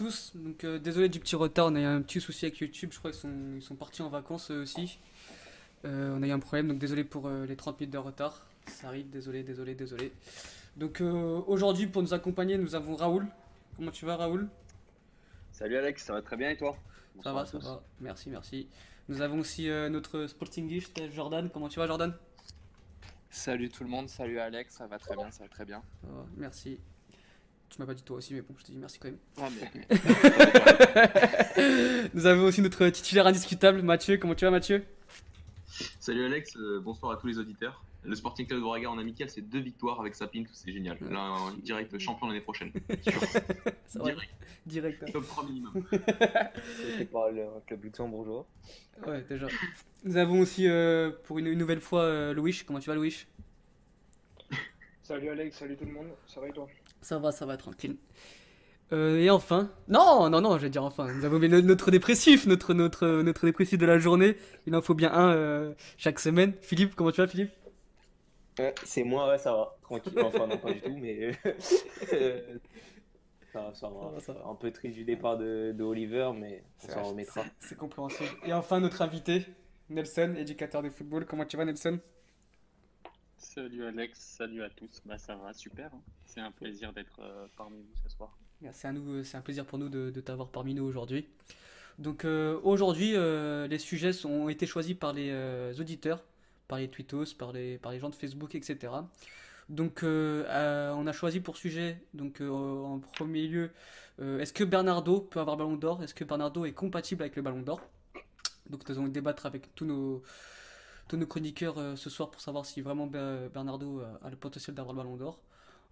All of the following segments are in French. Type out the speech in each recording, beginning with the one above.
tous. Donc euh, désolé du petit retard, on a eu un petit souci avec YouTube. Je crois qu'ils sont, ils sont partis en vacances eux aussi. Euh, on a eu un problème, donc désolé pour euh, les 30 minutes de retard. Ça arrive, désolé, désolé, désolé. Donc euh, aujourd'hui, pour nous accompagner, nous avons Raoul. Comment tu vas, Raoul? Salut Alex, ça va très bien et toi? Ça va, ça va. Merci, merci. Nous avons aussi euh, notre sportingiste Jordan. Comment tu vas, Jordan? Salut tout le monde, salut Alex, ça va très bien, ça va très bien. Merci. Tu m'as pas dit toi aussi, mais bon, je te dis merci quand même. Ah, mais- Nous avons aussi notre titulaire indiscutable, Mathieu. Comment tu vas, Mathieu? Salut Alex, euh, bonsoir à tous les auditeurs. Le Sporting Club de Braga en amical, c'est deux victoires avec Sapint, c'est génial. Là, en direct champion l'année prochaine. Direct, direct. hein. top 3 minimum. C'est par le club luxembourgeois. Ouais, déjà. Nous avons aussi euh, pour une, une nouvelle fois euh, Louis. Comment tu vas, Louis? Salut Alex, salut tout le monde, ça va et toi? Ça va, ça va, tranquille. Euh, et enfin, non, non, non, je vais dire enfin. Nous avons mis no- notre dépressif, notre, notre, notre dépressif de la journée. Il en faut bien un euh, chaque semaine. Philippe, comment tu vas, Philippe? Ouais, c'est moi, ouais, ça va. Tranquille. Enfin, non, pas du tout, mais. euh, ça, va, ça va. Ça va, ça va. Un peu triste du départ de, de Oliver, mais on s'en remettra. C'est compréhensible. Et enfin, notre invité, Nelson, éducateur de football. Comment tu vas, Nelson? Salut Alex, salut à tous. Bah ça va, super. hein. C'est un plaisir d'être euh, parmi vous ce soir. C'est un, nou- c'est un plaisir pour nous de, t'avoir parmi nous aujourd'hui. Donc euh, aujourd'hui, euh, les sujets ont été choisis par les auditeurs, par les tweetos, par les, par les gens de Facebook, etc. Donc on a choisi pour sujet, donc en premier lieu, est-ce que Bernardo peut avoir le Ballon d'Or? Est-ce que Bernardo est compatible avec le Ballon d'Or? Donc nous allons débattre avec tous nos, tous nos chroniqueurs euh, ce soir pour savoir si vraiment Ber- Bernardo a, a le potentiel d'avoir le Ballon d'Or.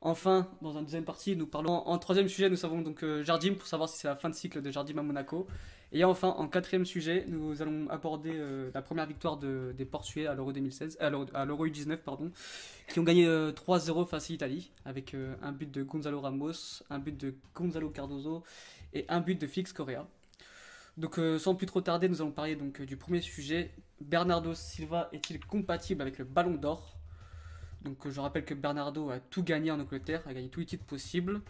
Enfin, dans une deuxième partie, nous parlons en, troisième sujet, nous avons donc euh, Jardim pour savoir si c'est la fin de cycle de Jardim à Monaco. Et enfin, en quatrième sujet, nous allons aborder euh, la première victoire de- des Portugais à l'Euro 2016, à l'Euro à l'Euro U19, pardon, qui ont gagné euh, 3-0 face à l'Italie, avec euh, un but de Gonzalo Ramos, un but de Gonzalo Cardozo et un but de Félix Correa. Donc euh, sans plus trop tarder, nous allons parler donc euh, du premier sujet. Bernardo Silva est-il compatible avec le Ballon d'Or? Donc euh, je rappelle que Bernardo a tout gagné en Angleterre, a gagné tous les titres possibles.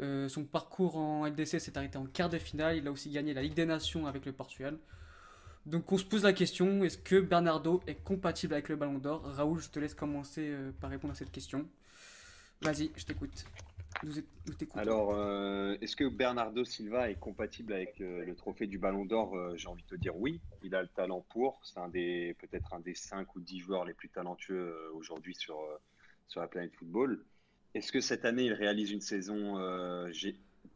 Son parcours en LDC s'est arrêté en quart de finale. Il a aussi gagné la Ligue des Nations avec le Portugal. Donc on se pose la question, est-ce que Bernardo est compatible avec le Ballon d'Or? Raoul, je te laisse commencer par répondre à cette question. Vas-y, je t'écoute. Alors, euh, est-ce que Bernardo Silva est compatible avec euh, le trophée du Ballon d'Or Euh, J'ai envie de te dire oui. Il a le talent pour. C'est un des peut-être un des 5 ou 10 joueurs les plus talentueux aujourd'hui sur, sur la planète football. Est-ce que cette année, il réalise une saison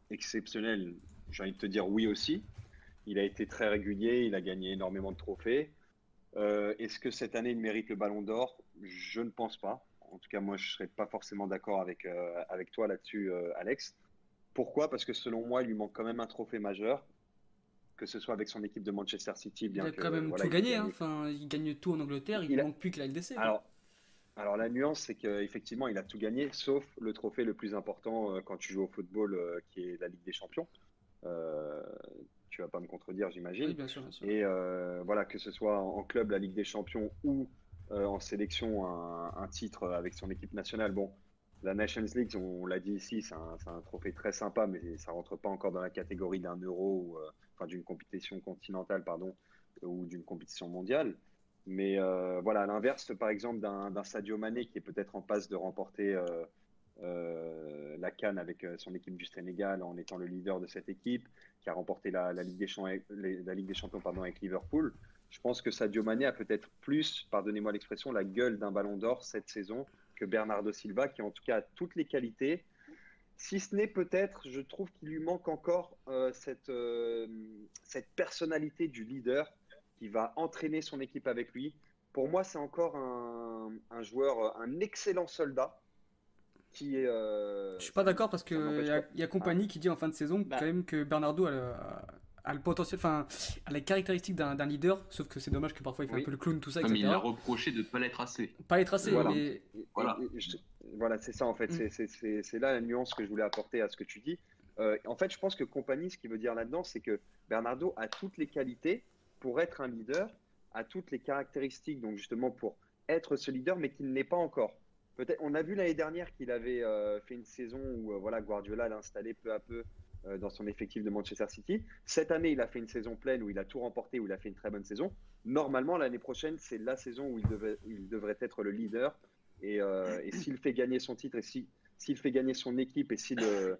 exceptionnelle? J'ai envie de te dire oui aussi. Il a été très régulier, il a gagné énormément de trophées. Est-ce que cette année, il mérite le Ballon d'Or? Je ne pense pas. En tout cas, moi, je ne serais pas forcément d'accord avec, euh, avec toi là-dessus, euh, Alex. Pourquoi? Parce que selon moi, il lui manque quand même un trophée majeur, que ce soit avec son équipe de Manchester City, il bien a que quand même voilà, tout il gagné, gagne- hein. enfin, il gagne tout en Angleterre, il Il ne a- manque plus que la LDC. quoi. Alors, alors la nuance, c'est qu'effectivement, il a tout gagné, sauf le trophée le plus important euh, quand tu joues au football, qui est la Ligue des Champions. Euh, tu vas pas me contredire, j'imagine. oui, bien sûr, bien sûr. Et euh, voilà, que ce soit en club, la Ligue des Champions, ou euh, en sélection, un, titre avec son équipe nationale. Bon, la Nations League, on l'a dit ici, c'est un, trophée très sympa, mais ça rentre pas encore dans la catégorie d'un euro, euh, enfin d'une compétition continentale, pardon, ou d'une compétition mondiale. Mais euh, voilà, à l'inverse, par exemple, d'un Sadio Mané qui est peut-être en passe de remporter euh, euh, la Cannes avec euh, son équipe du Sénégal en étant le leader de cette équipe, qui a remporté la, la Ligue, des Champions, la Ligue des Champions pardon, avec Liverpool. Je pense que Sadio Mané a peut-être plus, pardonnez-moi l'expression, la gueule d'un ballon d'or cette saison que Bernardo Silva, qui en tout cas a toutes les qualités. Si ce n'est peut-être, je trouve qu'il lui manque encore euh, cette, euh, cette personnalité du leader qui va entraîner son équipe avec lui. Pour moi, c'est encore un, un joueur, un excellent soldat qui est. euh, Je suis pas d'accord parce qu'il y, a- y a compagnie qui dit en fin de saison Bah. quand même que Bernardo a le, a le potentiel, enfin, a les caractéristiques d'un leader, sauf que c'est dommage que parfois il fait Oui. un peu le clown, tout ça, mais il a reproché de ne pas l'être assez. Pas les tracés, Voilà. mais Voilà. Je- voilà, c'est ça en fait. Mm. C'est- là la nuance que je voulais apporter à ce que tu dis. Euh, en fait, je pense que compagnie, ce qu'il veut dire là-dedans, c'est que Bernardo a toutes les qualités pour être un leader, a toutes les caractéristiques, donc justement pour être ce leader, mais qu'il ne l'est pas encore. Peut-être, on a vu l'année dernière qu'il avait euh, fait une saison où euh, voilà, Guardiola l'a installé peu à peu dans son effectif de Manchester City. Cette année, il a fait une saison pleine où il a tout remporté, où il a fait une très bonne saison. Normalement, l'année prochaine, c'est la saison où il, devait, il devrait être le leader. Et, euh, et s'il fait gagner son titre et si, s'il fait gagner son équipe et s'il euh,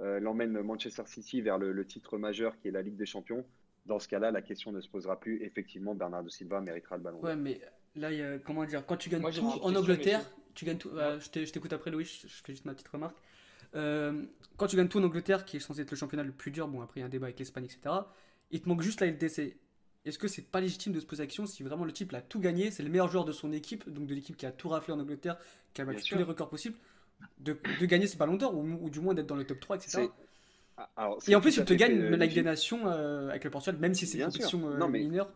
euh, l'emmène Manchester City vers le, le titre majeur qui est la Ligue des Champions, dans ce cas-là, la question ne se posera plus. Effectivement, Bernardo Silva méritera le ballon. Ouais, mais là, il y a- comment dire, quand tu gagnes Moi, tout en question, Angleterre, tu gagnes tout. euh, je t'écoute après, Louis, je fais juste ma petite remarque. Euh, quand tu gagnes tout en Angleterre, qui est censé être le championnat le plus dur, bon, après, il y a un débat avec l'Espagne, etc., il te manque juste la LDC. Est-ce que c'est pas légitime de se poser la question si vraiment le type a tout gagné, c'est le meilleur joueur de son équipe, donc de l'équipe qui a tout raflé en Angleterre, qui a battu tous les records possibles, de, de gagner ce ballon d'or, ou, ou du moins d'être dans le top 3, etc. Ah, alors, Et en plus, il te gagne euh, la Ligue des. Nations euh, avec le Portugal, même si c'est une compétition euh, Non, mais- mineure.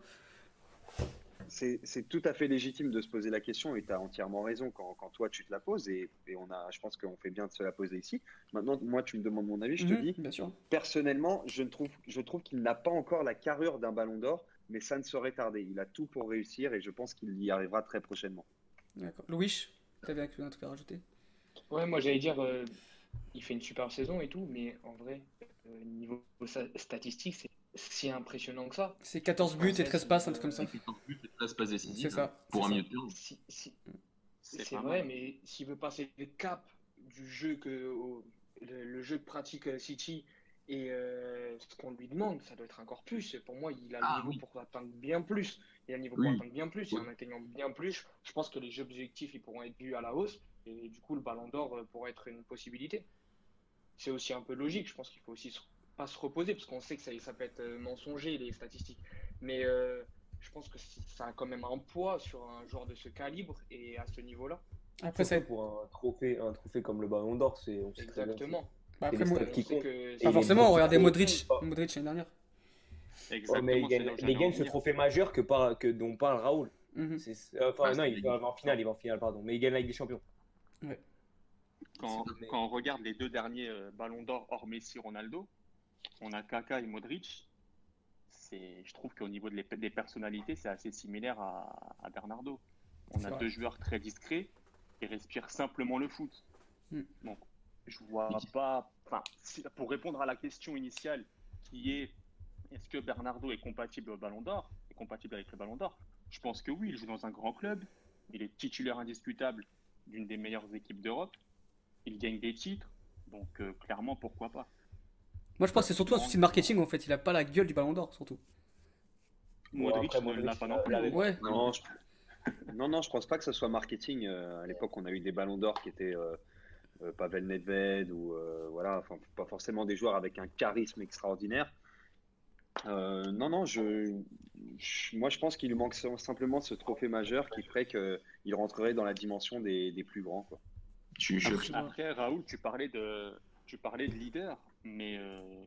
C'est tout à fait légitime de se poser la question et tu as entièrement raison quand, quand toi tu te la poses et, et on a, je pense qu'on fait bien de se la poser ici. Maintenant, moi tu me demandes mon avis, je te Mhm, dis, bien sûr. personnellement, je, trouve, je trouve qu'il n'a pas encore la carrure d'un ballon d'or, mais ça ne saurait tarder. Il a tout pour réussir et je pense qu'il y arrivera très prochainement. D'accord. Louis, t'avais un truc à rajouter? Ouais, moi j'allais dire, euh, il fait une super saison et tout, mais en vrai, euh, niveau statistique, c'est si impressionnant que ça. C'est 14 buts et 13 passes, un truc comme ça. 14 buts et 13 passes décisives. C'est ça, Pour un milieu de terrain. Si, si- C'est vrai, mal. mais s'il veut passer le cap du jeu que au- le, le jeu que pratique euh, City et euh, ce qu'on lui demande, ça doit être encore plus. Et Pour moi, il a le Ah, niveau oui. pour atteindre bien plus. Il a le niveau Oui. pour atteindre bien plus. Et en atteignant bien plus, je pense que les objectifs ils pourront être vus à la hausse. Et du coup, le Ballon d'Or euh, pourrait être une possibilité. C'est aussi un peu logique. Je pense qu'il faut aussi se- pas se reposer parce qu'on sait que ça, ça peut être euh, mensonger les statistiques. Mais euh, je pense que ça a quand même un poids sur un joueur de ce calibre et à ce niveau-là. Après, ça, pour un trophée, un trophée comme le Ballon d'Or, c'est on sait très bien Exactement. bah, après, moi, qui que forcément, regardez Modric, Modric l'année dernière. Ouais, Exactement. mais il gagne, il ce trophée majeur que par, que, dont parle Raoul. Mhm. Euh, Enfin, Ah, non, il va en finale, il va en finale, pardon. Mais il gagne la Ligue des Champions. Quand, quand on regarde les deux derniers euh, ballons d'or hors Messi Ronaldo, on a Kaka et Modric. C'est, je trouve qu'au niveau de les- des personnalités, c'est assez similaire à, à Bernardo. On a vrai. deux joueurs très discrets et respirent simplement le foot. Mm. Donc, je vois pas. Enfin, pour répondre à la question initiale, qui est est-ce que Bernardo est compatible au Ballon d'Or, est compatible avec le Ballon d'Or Je pense que oui. Il joue dans un grand club. Il est titulaire indiscutable d'une des meilleures équipes d'Europe. Il gagne des titres. Donc, euh, clairement, pourquoi pas Moi, je pense que c'est surtout un souci de marketing en fait. Il a pas la gueule du ballon d'or, surtout. Bon, Modric après, ne Modric, l'a pas non a- plus. Ouais. Non, je... non, non, je pense pas que ce soit marketing. Euh, à l'époque, on a eu des ballons d'or qui étaient euh, euh, Pavel Nedved ou euh, voilà, enfin, pas forcément des joueurs avec un charisme extraordinaire. Euh, non, non, je, je- moi je pense qu'il lui manque simplement ce trophée majeur qui ferait qu'il rentrerait dans la dimension des, des plus grands. Quoi. Je, Après, Raoul, tu parlais de, tu parlais de leader, mais euh,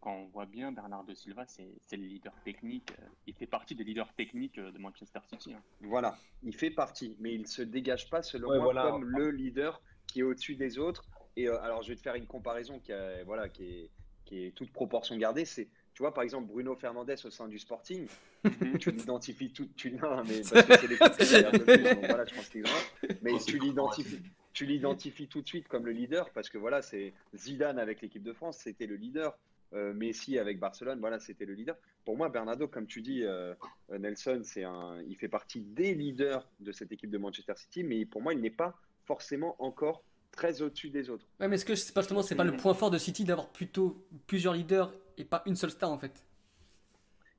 quand on voit bien Bernardo Silva, c'est le leader technique. euh, Il fait partie des leaders techniques euh, de Manchester City. hein. Voilà, il fait partie, mais il ne se dégage pas selon Ouais, moi voilà. comme le leader qui est au-dessus des autres. Et euh, alors, je vais te faire une comparaison qui, a- voilà, qui, est, qui est toute proportion gardée. C'est, tu vois, par exemple, Bruno Fernandez au sein du Sporting, tu l'identifies tout. Tu, non, mais parce que c'est l'équipe voilà, je pense vrai. Mais tu l'identifies. Tu l'identifies tout de suite comme le leader parce que voilà, c'est Zidane avec l'équipe de France, c'était le leader. Euh, Messi avec Barcelone, voilà, c'était le leader. Pour moi, Bernardo, comme tu dis, euh, Nelson, c'est un, il fait partie des leaders de cette équipe de Manchester City, mais pour moi, il n'est pas forcément encore très au-dessus des autres. Ouais, mais est-ce que c'est pas justement c'est pas le point fort de City d'avoir plutôt plusieurs leaders et pas une seule star en fait?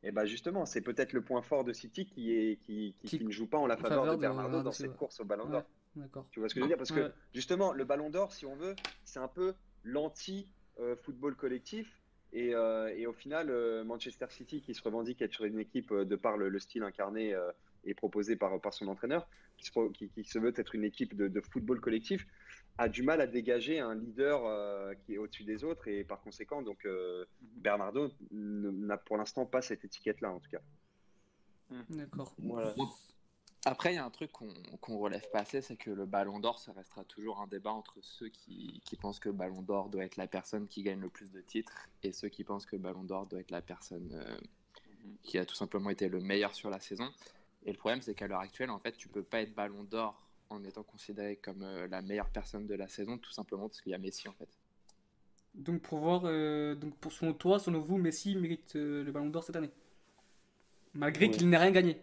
Et ben justement, c'est peut-être le point fort de City qui, est, qui, qui- Qui- qui ne joue pas en la faveur, faveur de Bernardo dans cette course au Ballon Ouais, d'Or. D'accord. Tu vois ce que je veux dire? Parce que justement, le Ballon d'Or, si on veut, c'est un peu l'anti-football collectif. Et, euh, et au final, euh, Manchester City, qui se revendique être une équipe euh, de par le, le style incarné euh, et proposé par, par son entraîneur, qui se, pro- qui- qui se veut être une équipe de, de football collectif, a du mal à dégager un leader euh, qui est au-dessus des autres. Et par conséquent, donc euh, Bernardo n'a pour l'instant pas cette étiquette-là, en tout cas. D'accord. Voilà. Après, il y a un truc qu'on relève pas assez, c'est que le Ballon d'Or, ça restera toujours un débat entre ceux qui, qui pensent que le Ballon d'Or doit être la personne qui gagne le plus de titres et ceux qui pensent que le Ballon d'Or doit être la personne euh, qui a tout simplement été le meilleur sur la saison. Et le problème, c'est qu'à l'heure actuelle, en fait, tu peux pas être Ballon d'Or en étant considéré comme euh, la meilleure personne de la saison, tout simplement parce qu'il y a Messi, en fait. Donc pour voir, euh, donc pour selon toi, selon vous, Messi mérite euh, le Ballon d'Or cette année, malgré Oui. qu'il n'ait rien gagné.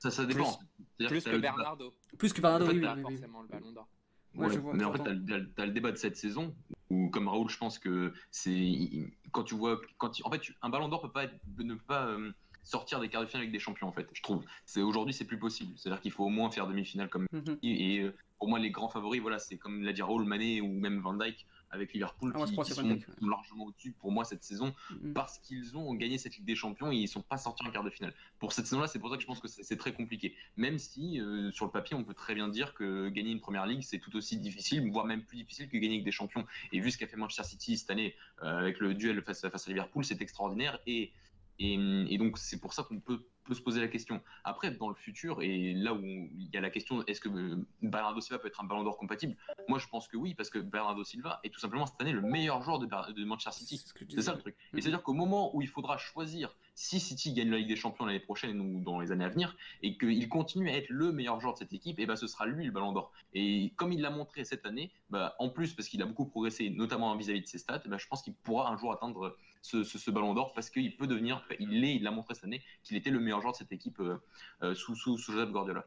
Ça, ça dépend. Plus que Bernardo. Plus que Bernardo, En fait, oui, oui, t'as oui, oui. forcément le ballon d'or. Ouais, Ouais, je vois, mais en fait, j'entends. t'as le- débat de cette saison où, comme Raoul, je pense que c'est quand tu vois, quand en fait, tu- un Ballon d'Or peut pas être- ne peut pas euh, sortir des quarts de finale avec des champions. En fait, je trouve. C'est aujourd'hui, c'est plus possible. C'est-à-dire qu'il faut au moins faire demi-finale comme Mhm. et, et, euh, pour moi, les grands favoris, voilà, c'est comme l'a dit Raoul, Mané ou même Van Dijk avec Liverpool Ah, moi, qui, qui sont, ouais. largement au-dessus pour moi cette saison Mhm. parce qu'ils ont gagné cette Ligue des Champions et ils sont pas sortis en quart de finale. Pour cette saison-là, c'est pour ça que je pense que c'est très compliqué. Même si euh, sur le papier, on peut très bien dire que gagner une première ligue, c'est tout aussi difficile, voire même plus difficile que gagner avec des champions. Et vu ce qu'a fait Manchester City cette année euh, avec le duel face à, face à Liverpool, c'est extraordinaire. Et, et, et donc c'est pour ça qu'on peut, peut se poser la question. Après, dans le futur, et là où il y a la question, est-ce que euh, Bernardo Silva peut être un ballon d'or compatible? Moi, je pense que oui, parce que Bernardo Silva est tout simplement cette année le meilleur joueur de, Manchester City. C'est ça le truc. Et c'est-à-dire qu'au moment où il faudra choisir si City gagne la Ligue des Champions l'année prochaine ou dans les années à venir, et qu'il continue à être le meilleur joueur de cette équipe, et ben ce sera lui le Ballon d'Or. Et comme il l'a montré cette année, bah, en plus parce qu'il a beaucoup progressé, notamment vis-à-vis de ses stats, bah, je pense qu'il pourra un jour atteindre ce, ce- ce Ballon d'Or parce qu'il peut devenir, il l'est, il l'a montré cette année, qu'il était le meilleur joueur de cette équipe euh, euh, sous, sous, sous Joseph Guardiola.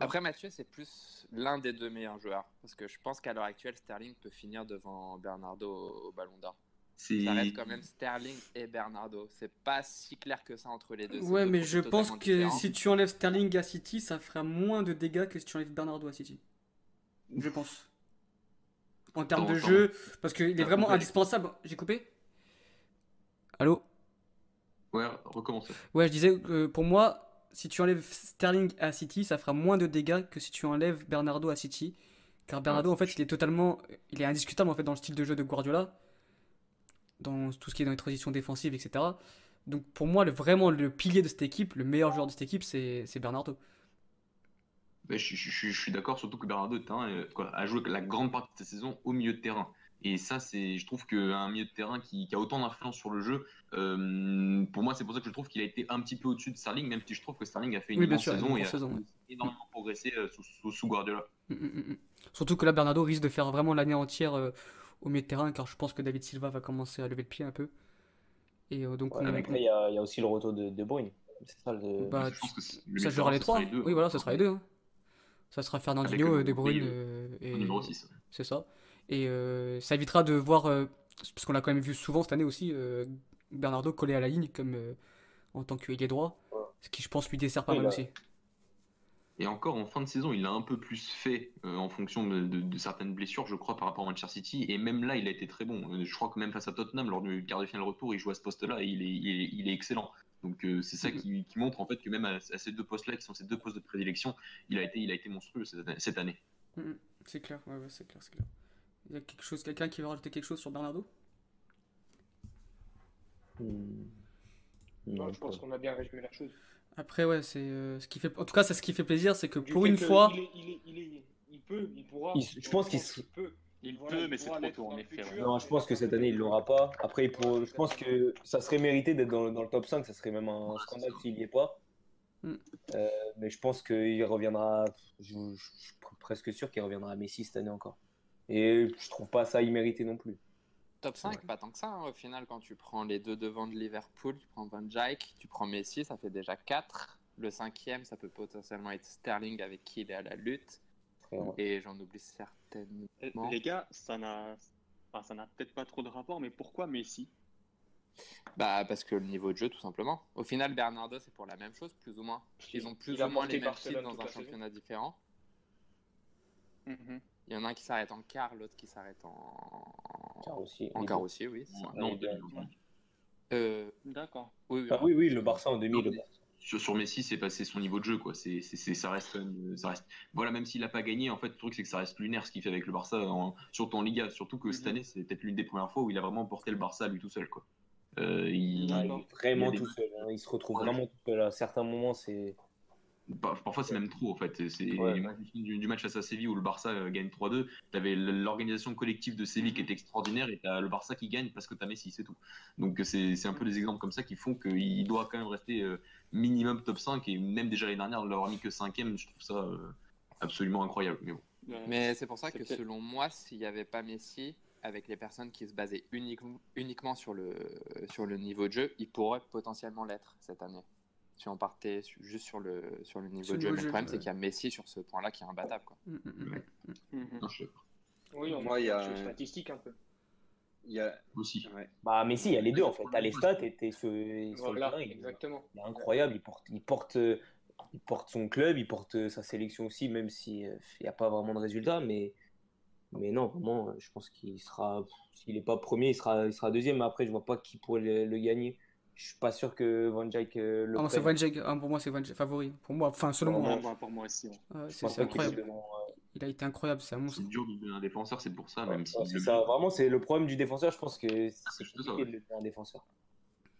Après, Mathieu, c'est plus l'un des deux meilleurs joueurs. Parce que je pense qu'à l'heure actuelle, Sterling peut finir devant Bernardo au, au Ballon d'Or. C'est Ça reste quand même Sterling et Bernardo. C'est pas si clair que ça entre les deux. Ouais, deux mais je pense que différents. si tu enlèves Sterling à City, ça fera moins de dégâts que si tu enlèves Bernardo à City. Je pense. En termes de jeu, parce qu'il est vraiment coupé. indispensable. J'ai coupé? Allô Ouais, recommence. Ouais, je disais que pour moi, si tu enlèves Sterling à City, ça fera moins de dégâts que si tu enlèves Bernardo à City. Car Bernardo, en fait, il est totalement. Il est indiscutable en fait dans le style de jeu de Guardiola. Dans tout ce qui est dans les transitions défensives, etc. Donc pour moi, le, vraiment le pilier de cette équipe, le meilleur joueur de cette équipe, c'est c'est Bernardo. Je, je- je- je suis d'accord, surtout que Bernardo euh, a joué la grande partie de sa saison au milieu de terrain. Et ça, c'est, je trouve qu'un milieu de terrain qui, qui a autant d'influence sur le jeu, euh, pour moi, c'est pour ça que je trouve qu'il a été un petit peu au-dessus de Sterling, même si je trouve que Sterling a fait une Oui, une saison et a saison, ouais. énormément progressé euh, sous, sous- sous Guardiola. Mm, mm, mm. Surtout que là, Bernardo risque de faire vraiment l'année entière euh, au milieu de terrain, car je pense que David Silva va commencer à lever le pied un peu. Et euh, donc, Ouais, on- il y, a il y a aussi le retour de, de Bruyne. C'est ça le. Bah, je pense que c'est- le ça jouera les trois. sera les deux, Oui, hein. voilà, ça sera les deux. hein. Ça sera Fernandinho, Avec, De Bruyne euh, et au numéro 6. c'est ça. Et euh, ça évitera de voir, euh, parce qu'on l'a quand même vu souvent cette année aussi, euh, Bernardo collé à la ligne comme euh, en tant qu'ailier droit, Ouais. ce qui je pense lui dessert pas mal là. aussi. Et encore en fin de saison, il a un peu plus fait euh, en fonction de, de- de certaines blessures, je crois, par rapport à Manchester City. Et même là, il a été très bon. Je crois que même face à Tottenham, lors du quart de finale retour, il joue à ce poste-là et il est, il est, il est excellent. Donc euh, c'est ça qui, qui montre en fait que même à, à ces deux postes-là, qui sont ces deux postes de prédilection, il a été, il a été monstrueux cette, cette année. Mm, mm. C'est clair, ouais, ouais, c'est clair, c'est clair. Il y a quelque chose, quelqu'un qui veut rajouter quelque chose sur Bernardo? Hmm. Non, Non, je pense qu'on a bien résumé la chose. Après, ouais, c'est euh, ce qui fait. En tout cas, c'est ce qui fait plaisir, c'est que Du pour une que fois. Il, est- il, est- il, est- il peut, il pourra. Il- je pense qu'il peut. Il Voilà, peut, mais c'est trop tôt en effet. ouais. Non, je pense que cette année, il l'aura pas. Après, il je pense que ça serait mérité d'être dans, dans le top 5. Ça serait même un scandale s'il n'y est pas. Mm. Euh, mais je pense qu'il reviendra. Je, je- je suis presque sûr qu'il reviendra à Messi cette année encore. Et je trouve pas ça immérité non plus. Top 5, pas tant que ça. hein. Au final, quand tu prends les deux devant de Liverpool, tu prends Van Dijk, tu prends Messi, ça fait déjà 4. Le cinquième, ça peut potentiellement être Sterling avec qui il est à la lutte. Et j'en oublie certainement. Eh, Les gars, ça n'a enfin, ça n'a peut-être pas trop de rapport, mais pourquoi Messi? Bah, parce que le niveau de jeu, tout simplement. Au final, Bernardo, c'est pour la même chose, plus ou moins. Ils ont plus Il ou moins les mêmes titres dans un championnat différent. Mhm. Il y en a un qui s'arrête en quart, l'autre qui s'arrête en... Car aussi. en aussi, oui. ça. Non, deux- ouais. Euh, D'accord. oui, oui, Ah oui, oui, le Barça en demi. Le Barça. sur, sur Messi, c'est passé son niveau de jeu, quoi. C'est, c'est, c'est- ça reste, même, ça reste. Voilà, même s'il n'a pas gagné, en fait, le truc c'est que ça reste lunaire ce qu'il fait avec le Barça, en- surtout en Liga. Surtout que cette Mhm. année, c'est peut-être l'une des premières fois où il a vraiment porté le Barça à lui tout seul, quoi. Euh, il- Ouais, il est vraiment il des- tout seul. hein. Il se retrouve Ouais. vraiment tout seul. À certains moments, c'est. Par- Parfois, c'est même trop, en fait. C'est Ouais. du, du match face à Séville où le Barça euh, gagne 3-2. T'avais l'organisation collective de Séville qui était extraordinaire et t'as le Barça qui gagne parce que t'as Messi, c'est tout. Donc, c'est c'est un peu des exemples comme ça qui font qu'il doit quand même rester euh, minimum top 5 et même déjà l'année dernière, de l'avoir mis que 5ème, je trouve ça euh, absolument incroyable. Mais bon. Ouais. Mais c'est pour ça que selon moi, s'il n'y avait pas Messi, avec les personnes qui se basaient uniquement, uniquement sur, le, sur le niveau de jeu, il pourrait potentiellement l'être cette année. Si on partait su- juste sur le, sur le niveau Sur de jeu. Mais le problème, c'est qu'il y a Messi sur ce point-là qui est imbattable. Quoi. Mm, mm, mm. Ouais. Je. Oui, on Moi, il y a statistique un peu. Il y a, Aussi. ouais. Bah, Messi, il y a les deux en fait. T'as les stats et t'es sur, sur le Voilà, terrain. Il, exactement. il est incroyable. Il porte, il, porte, euh, il porte son club, il porte euh, sa sélection aussi, même s'il n'y a pas vraiment de résultats. Mais, mais non, vraiment, euh, je pense qu'il sera. S'il n'est pas premier, il sera, il sera deuxième. Mais après, je vois pas qui pourrait le, le gagner. Je suis pas sûr que Van Dijk euh, le Ah non, c'est. Van Dijk. Ah, pour moi, c'est Van Dijk favori. Pour moi, enfin, selon Pour moi. moi, pour moi aussi. ouais. Ouais, Je c'est incroyable. euh, Il a été incroyable, c'est un monstre. C'est dur de un défenseur, c'est pour ça, Ouais, même si le- ça. Vraiment, c'est le problème du défenseur. Je pense que c'est compliqué ouais. de le faire un défenseur.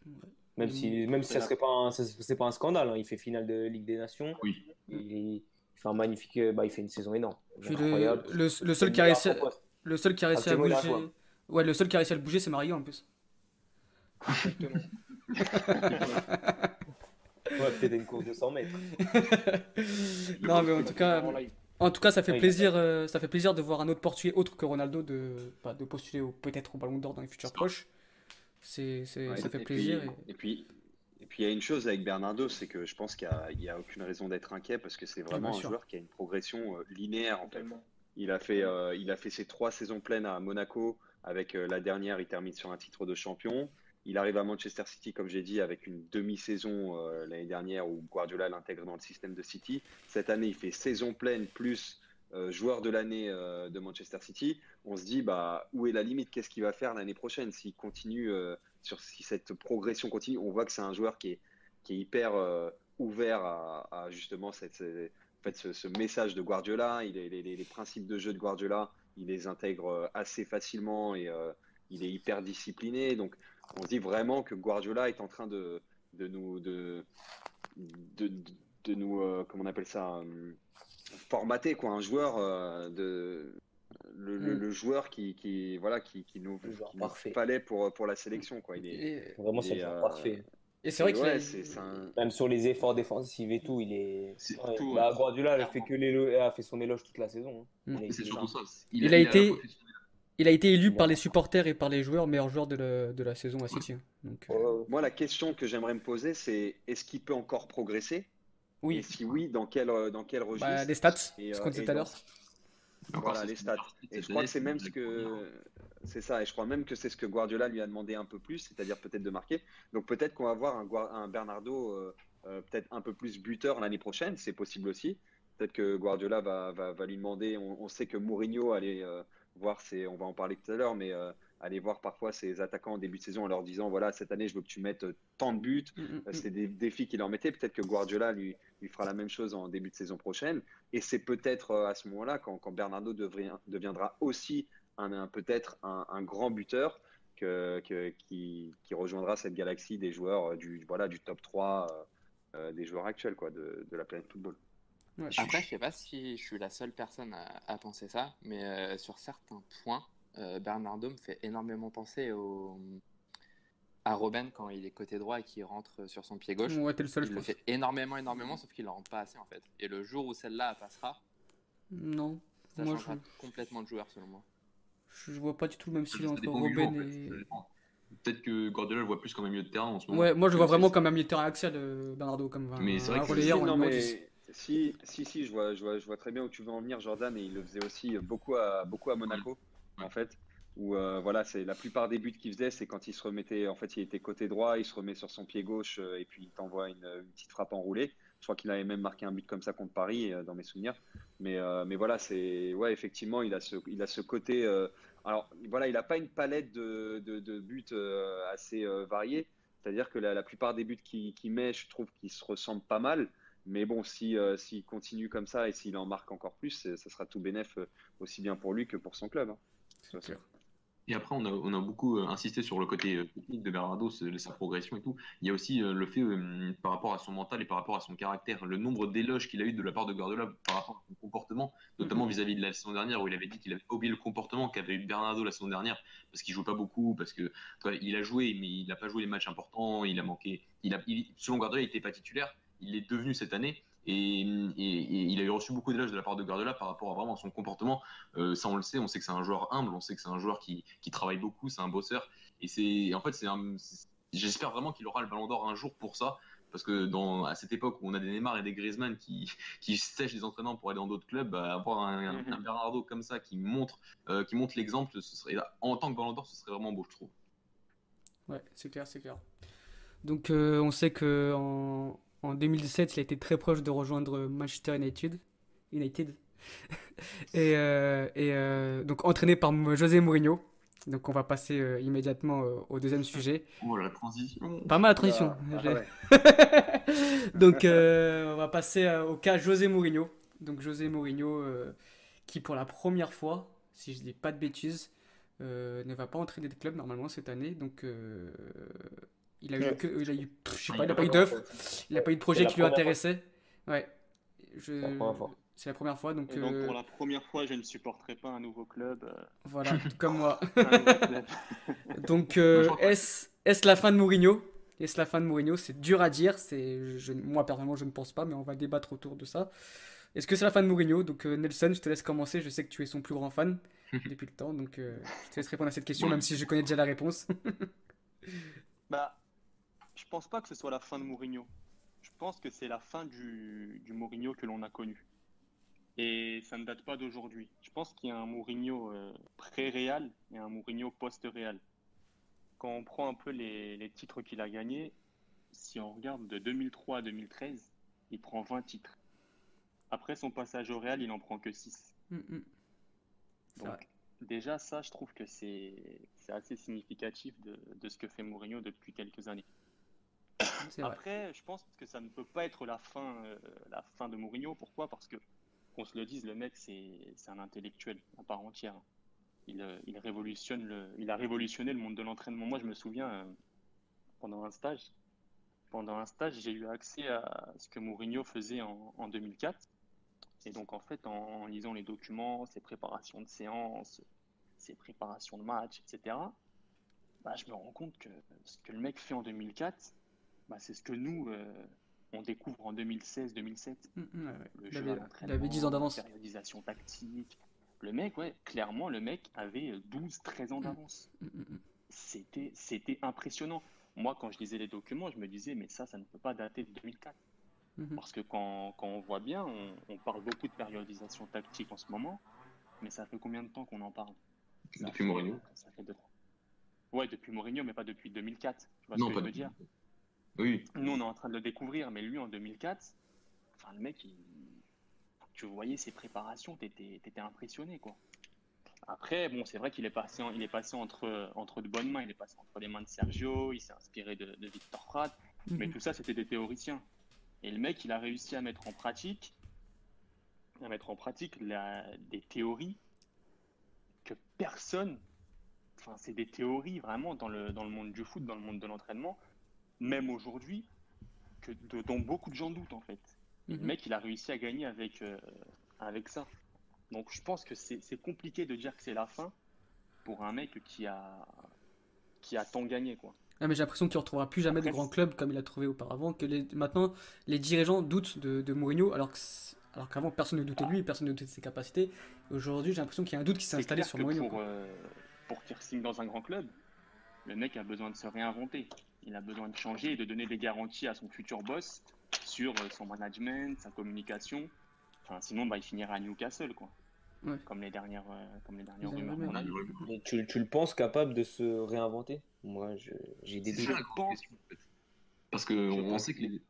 Ouais. Même si, même si ça serait pas un, ça- c'est pas un scandale. hein. Il fait finale de Ligue des Nations. Oui. Il, il fait un magnifique, euh, bah, il fait une saison énorme. Le, Incroyable. le, le C'est seul le qui a réussi, le seul qui a réussi à bouger. Ouais, le seul qui a réussi à le bouger, c'est Mario en plus. Exactement. Ouais, peut-être une course de 100 mètres. non, mais en tout cas, En tout cas, ça fait Oui. plaisir, euh, ça fait plaisir de voir un autre Portugais autre que Ronaldo de, bah, de postuler au- peut-être au Ballon d'Or dans les futurs proches. C'est, c'est, Ouais, ça fait et plaisir. Puis, et puis, et puis il y a une chose avec Bernardo, c'est que je pense qu'il n'y a, a, aucune raison d'être inquiet parce que c'est vraiment un joueur qui a une progression euh, linéaire en fait. Totalement. Il a fait, euh, il a fait ses trois saisons pleines à Monaco. Avec euh, la dernière, il termine sur un titre de champion. Il arrive à Manchester City, comme j'ai dit, avec une demi-saison euh, l'année dernière où Guardiola l'intègre dans le système de City. Cette année, il fait saison pleine plus euh, joueur de l'année euh, de Manchester City. On se dit, bah, où est la limite? Qu'est-ce qu'il va faire l'année prochaine? S'il continue, sur, si cette progression continue, on voit que c'est un joueur qui est, qui est hyper ouvert à, justement cette, en fait, ce, message de Guardiola. Il les, principes de jeu de Guardiola, il les intègre assez facilement et il est hyper discipliné. Donc, on se dit vraiment que Guardiola est en train de, de nous, de, de, de- nous, euh, comment on appelle ça, euh, formater quoi, un joueur euh, de le, le- Mm. le joueur qui, qui voilà qui, qui nous, Le qui nous parfait. fallait pour, pour la sélection quoi. Il est, Vraiment, c'est le euh, parfait. et c'est vrai qu'il ouais, a- c'est un Même sur les efforts défensifs et tout, il est. C'est Ouais, surtout, bah, euh, Guardiola a fait, que l'élo- a fait son éloge toute la saison. hein. Mm. Il a surtout ça. Il a été- professionnelle. Il a été élu par les supporters et par les joueurs meilleur joueur de la, de la saison à City. hein. Donc, euh, ouais. Moi, la question que j'aimerais me poser, c'est est-ce qu'il peut encore progresser? Et oui, si oui, dans quel, euh, dans quel registre? Bah, les stats, Et, ce euh, qu'on disait et tout à l'heure. Voilà, c'est les stats. Et je crois que c'est même ce que. C'est ça, et je crois même que c'est ce que Guardiola lui a demandé un peu plus, c'est-à-dire peut-être de marquer. Donc peut-être qu'on va voir un, un Bernardo euh, euh, peut-être un peu plus buteur l'année prochaine, c'est possible aussi. Peut-être que Guardiola va, va, va lui demander. On, on sait que Mourinho allait euh, voir. On va en parler tout à l'heure, mais euh, aller voir parfois ses attaquants en début de saison en leur disant voilà, cette année, je veux que tu mettes euh, tant de buts. Mm, mm, Euh, mm. C'est des défis qu'il leur mettait. Peut-être que Guardiola lui, lui fera la même chose en début de saison prochaine. Et c'est peut-être à ce moment-là, quand, quand Bernardo deviendra aussi un, un- peut-être un, un grand buteur, que, que- qui, qui rejoindra cette galaxie des joueurs du, voilà, du top 3 euh, euh, des joueurs actuels quoi, de, de la planète football. Ouais, je- Après, je sais pas si je suis la seule personne à, à penser ça, mais euh, sur certains points, euh, Bernardo me fait énormément penser au, à Robben quand il est côté droit et qu'il rentre sur son pied gauche. Ouais, t'es le seul, je il le pense. fait énormément, énormément, sauf qu'il ne rentre pas assez en fait. Et le jour où celle-là passera, Non, ça moi changera je, complètement de joueur selon moi. je, je vois pas du tout le même style entre en fait. et. Peut-être que Guardiola le voit plus comme un milieu de terrain en ce moment. Ouais, moi je vois c'est- vraiment comme un milieu de terrain axial, euh, Bernardo, comme Mais c'est vrai que- non, numéro mais 10. Si, si, si, je vois, je, vois, je vois très bien où tu veux en venir, Jordan, et il le faisait aussi beaucoup à, beaucoup à Monaco, en fait. Où euh, voilà, c'est la plupart des buts qu'il faisait, c'est quand il se remettait, en fait, il était côté droit, il se remet sur son pied gauche euh, et puis il t'envoie une, une petite frappe enroulée. Je crois qu'il avait même marqué un but comme ça contre Paris, euh, dans mes souvenirs. Mais, euh, mais voilà, c'est ouais, effectivement, il a ce, il a ce côté. euh, alors voilà, il n'a pas une palette de, de, de buts assez variée. C'est-à-dire que la, la plupart des buts qu'il qu'il met, je trouve qu'ils se ressemblent pas mal. Mais bon, si, euh, s'il continue comme ça et s'il en marque encore plus, ça sera tout bénef euh, aussi bien pour lui que pour son club. hein. C'est clair. Et après, on a, on a beaucoup euh, insisté sur le côté technique de Bernardo, sa progression et tout. Il y a aussi euh, le fait, euh, par rapport à son mental et par rapport à son caractère, le nombre d'éloges qu'il a eu de la part de Guardiola par rapport à son comportement, notamment Mhm. vis-à-vis de la saison dernière, où il avait dit qu'il avait oublié le comportement qu'avait eu Bernardo la saison dernière, parce qu'il joue pas beaucoup, parce que toi, il a joué, mais il n'a pas joué les matchs importants, il a manqué. Il a, il- selon Guardiola, il n'était pas titulaire, il l'est devenu cette année. Et, il a eu reçu beaucoup d'éloges de la part de Guardiola par rapport à vraiment son comportement. Euh, ça, on le sait, on sait que c'est un joueur humble, on sait que c'est un joueur qui, travaille beaucoup, c'est un bosseur. Et c'est, en fait, c'est j'espère vraiment qu'il aura le ballon d'or un jour pour ça. Parce que dans, à cette époque où on a des Neymar et des Griezmann qui, qui sèchent les entraînements pour aller dans d'autres clubs, bah, avoir un, mm-hmm. Bernardo comme ça qui montre, euh, qui montre l'exemple, ce serait, en tant que ballon d'or, ce serait vraiment beau, je trouve. Ouais, c'est clair, c'est clair. Donc euh, on sait que en, en 2017, il a été très proche de rejoindre Manchester United. United. et, euh, et euh, donc entraîné par José Mourinho. Donc on va passer euh, immédiatement au deuxième sujet. Oh la transition. Pas mal la transition. Ah, donc on va passer au cas José Mourinho. Donc José Mourinho qui pour la première fois, si je dis pas de bêtises, ne va pas entraîner de club normalement cette année. Donc il a eu que, il a eu, je sais pas, il a pas eu d'offre, il a pas eu de projet qui lui intéressait. Ouais. Je... C'est la première fois. Donc, donc pour la première fois, je ne supporterai pas un nouveau club. Euh. Voilà, comme moi. donc, euh, est-ce est la fin de Mourinho? Est-ce la fin de Mourinho? C'est dur à dire. C'est, je, moi, personnellement, je ne pense pas, mais on va débattre autour de ça. Est-ce que c'est la fin de Mourinho? Donc, euh, Nelson, je te laisse commencer. Je sais que tu es son plus grand fan depuis le temps. Donc, je te laisse répondre à cette question, même si je connais déjà la réponse. bah, pense pas que ce soit la fin de Mourinho. Je pense que c'est la fin du, du Mourinho que l'on a connu. Et ça ne date pas d'aujourd'hui. Je pense qu'il y a un Mourinho euh, pré-réal et un Mourinho post-réal. Quand on prend un peu les, les titres qu'il a gagnés, si on regarde de 2003 à 2013, il prend 20 titres. Après son passage au Real, il n'en prend que 6. Mm, mm. Donc, déjà, ça, je trouve que c'est assez significatif de, de, ce que fait Mourinho depuis quelques années. Après, je pense que ça ne peut pas être la fin, euh, de Mourinho. Pourquoi? Parce que, qu'on se le dise, le mec, c'est un intellectuel à part entière. Il, euh, il, révolutionne le, il a révolutionné le monde de l'entraînement. Moi, je me souviens, euh, pendant un stage, pendant un stage, j'ai eu accès à ce que Mourinho faisait en, en 2004. Et donc, en fait, en, lisant les documents, ses préparations de séances, ses préparations de match, etc., bah, je me rends compte que ce que le mec fait en 2004, bah, c'est ce que nous, euh, on découvre en 2016-2007. Mm, mm, le jeu il avait 10 ans d'avance. La périodisation tactique. Le mec, ouais, clairement, le mec avait 12-13 ans mm. d'avance. C'était, c'était impressionnant. Moi, quand je lisais les documents, je me disais, mais ça, ça ne peut pas dater de 2004. Mm-hmm. Parce que quand, quand, on voit bien, on, parle beaucoup de périodisation tactique en ce moment, mais ça fait combien de temps qu'on en parle? Depuis Mourinho Ça fait deux, Ouais, depuis Mourinho, mais pas depuis 2004. Tu vois non, ce que je veux dire? Oui. Nous, on est en train de le découvrir, mais lui, en 2004, enfin, le mec, tu voyais ses préparations, tu étais, impressionné, quoi. Après, bon, c'est vrai qu'il est passé, il est passé entre, entre de bonnes mains, il est passé entre les mains de Sergio, il s'est inspiré de, Victor Pratt, mais mhm. tout ça, c'était des théoriciens. Et le mec, il a réussi à mettre en pratique, à mettre en pratique des théories que personne, enfin, c'est des théories vraiment dans le, dans le monde du foot, dans le monde de l'entraînement, même aujourd'hui, que dont beaucoup de gens doutent en fait. Le mhm. mec, il a réussi à gagner avec, euh, avec ça. Donc je pense que c'est compliqué de dire que c'est la fin pour un mec qui a, qui a tant gagné. quoi. Ah, mais j'ai l'impression qu'il ne retrouvera plus jamais de grands clubs comme il a trouvé auparavant. Que les, maintenant, les dirigeants doutent de, de Mourinho alors que alors qu'avant personne ne doutait de lui, personne ne doutait de ses capacités. Aujourd'hui, j'ai l'impression qu'il y a un doute qui s'est installé sur Mourinho. Pour, euh, pour qu'il signe dans un grand club, le mec a besoin de se réinventer il a besoin de changer et de donner des garanties à son futur boss sur euh, son management, sa communication. Enfin, sinon, bah, il finira à Newcastle, quoi. Comme les dernières, euh, comme les dernières rumeurs a Tu, tu, le penses capable de se réinventer? Moi, j'ai des doutes. Parce qu'on sait que les,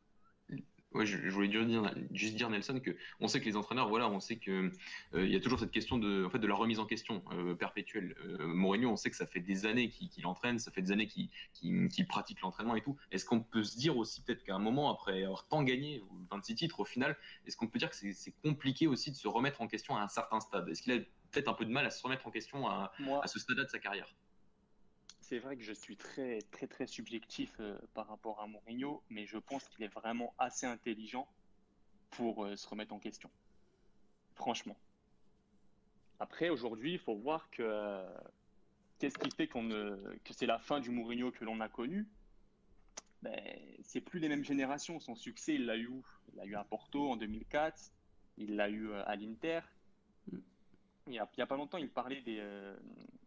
Ouais, je, voulais dire, juste dire Nelson que on sait que les entraîneurs, voilà, on sait que euh, il y a toujours cette question de, en fait, de la remise en question euh, perpétuelle. Euh, Mourinho, on sait que ça fait des années qu'il entraîne, ça fait des années qu'il pratique l'entraînement et tout. Est-ce qu'on peut se dire aussi peut-être qu'à un moment, après avoir tant gagné, 26 titres au final, est-ce qu'on peut dire que c'est compliqué aussi de se remettre en question à un certain stade? Est-ce qu'il a peut-être un peu de mal à se remettre en question à, à ce stade de sa carrière? C'est vrai que je suis très, très, très subjectif euh, par rapport à Mourinho, mais je pense qu'il est vraiment assez intelligent pour euh, se remettre en question. Franchement. Après, aujourd'hui, il faut voir que euh, qu'est-ce qui fait qu'on que c'est la fin du Mourinho que l'on a connu. ben, c'est plus les mêmes générations. Son succès, il l'a eu Il l'a eu à Porto en 2004, il l'a eu à l'Inter. Il n'y a, pas longtemps, il parlait des, euh,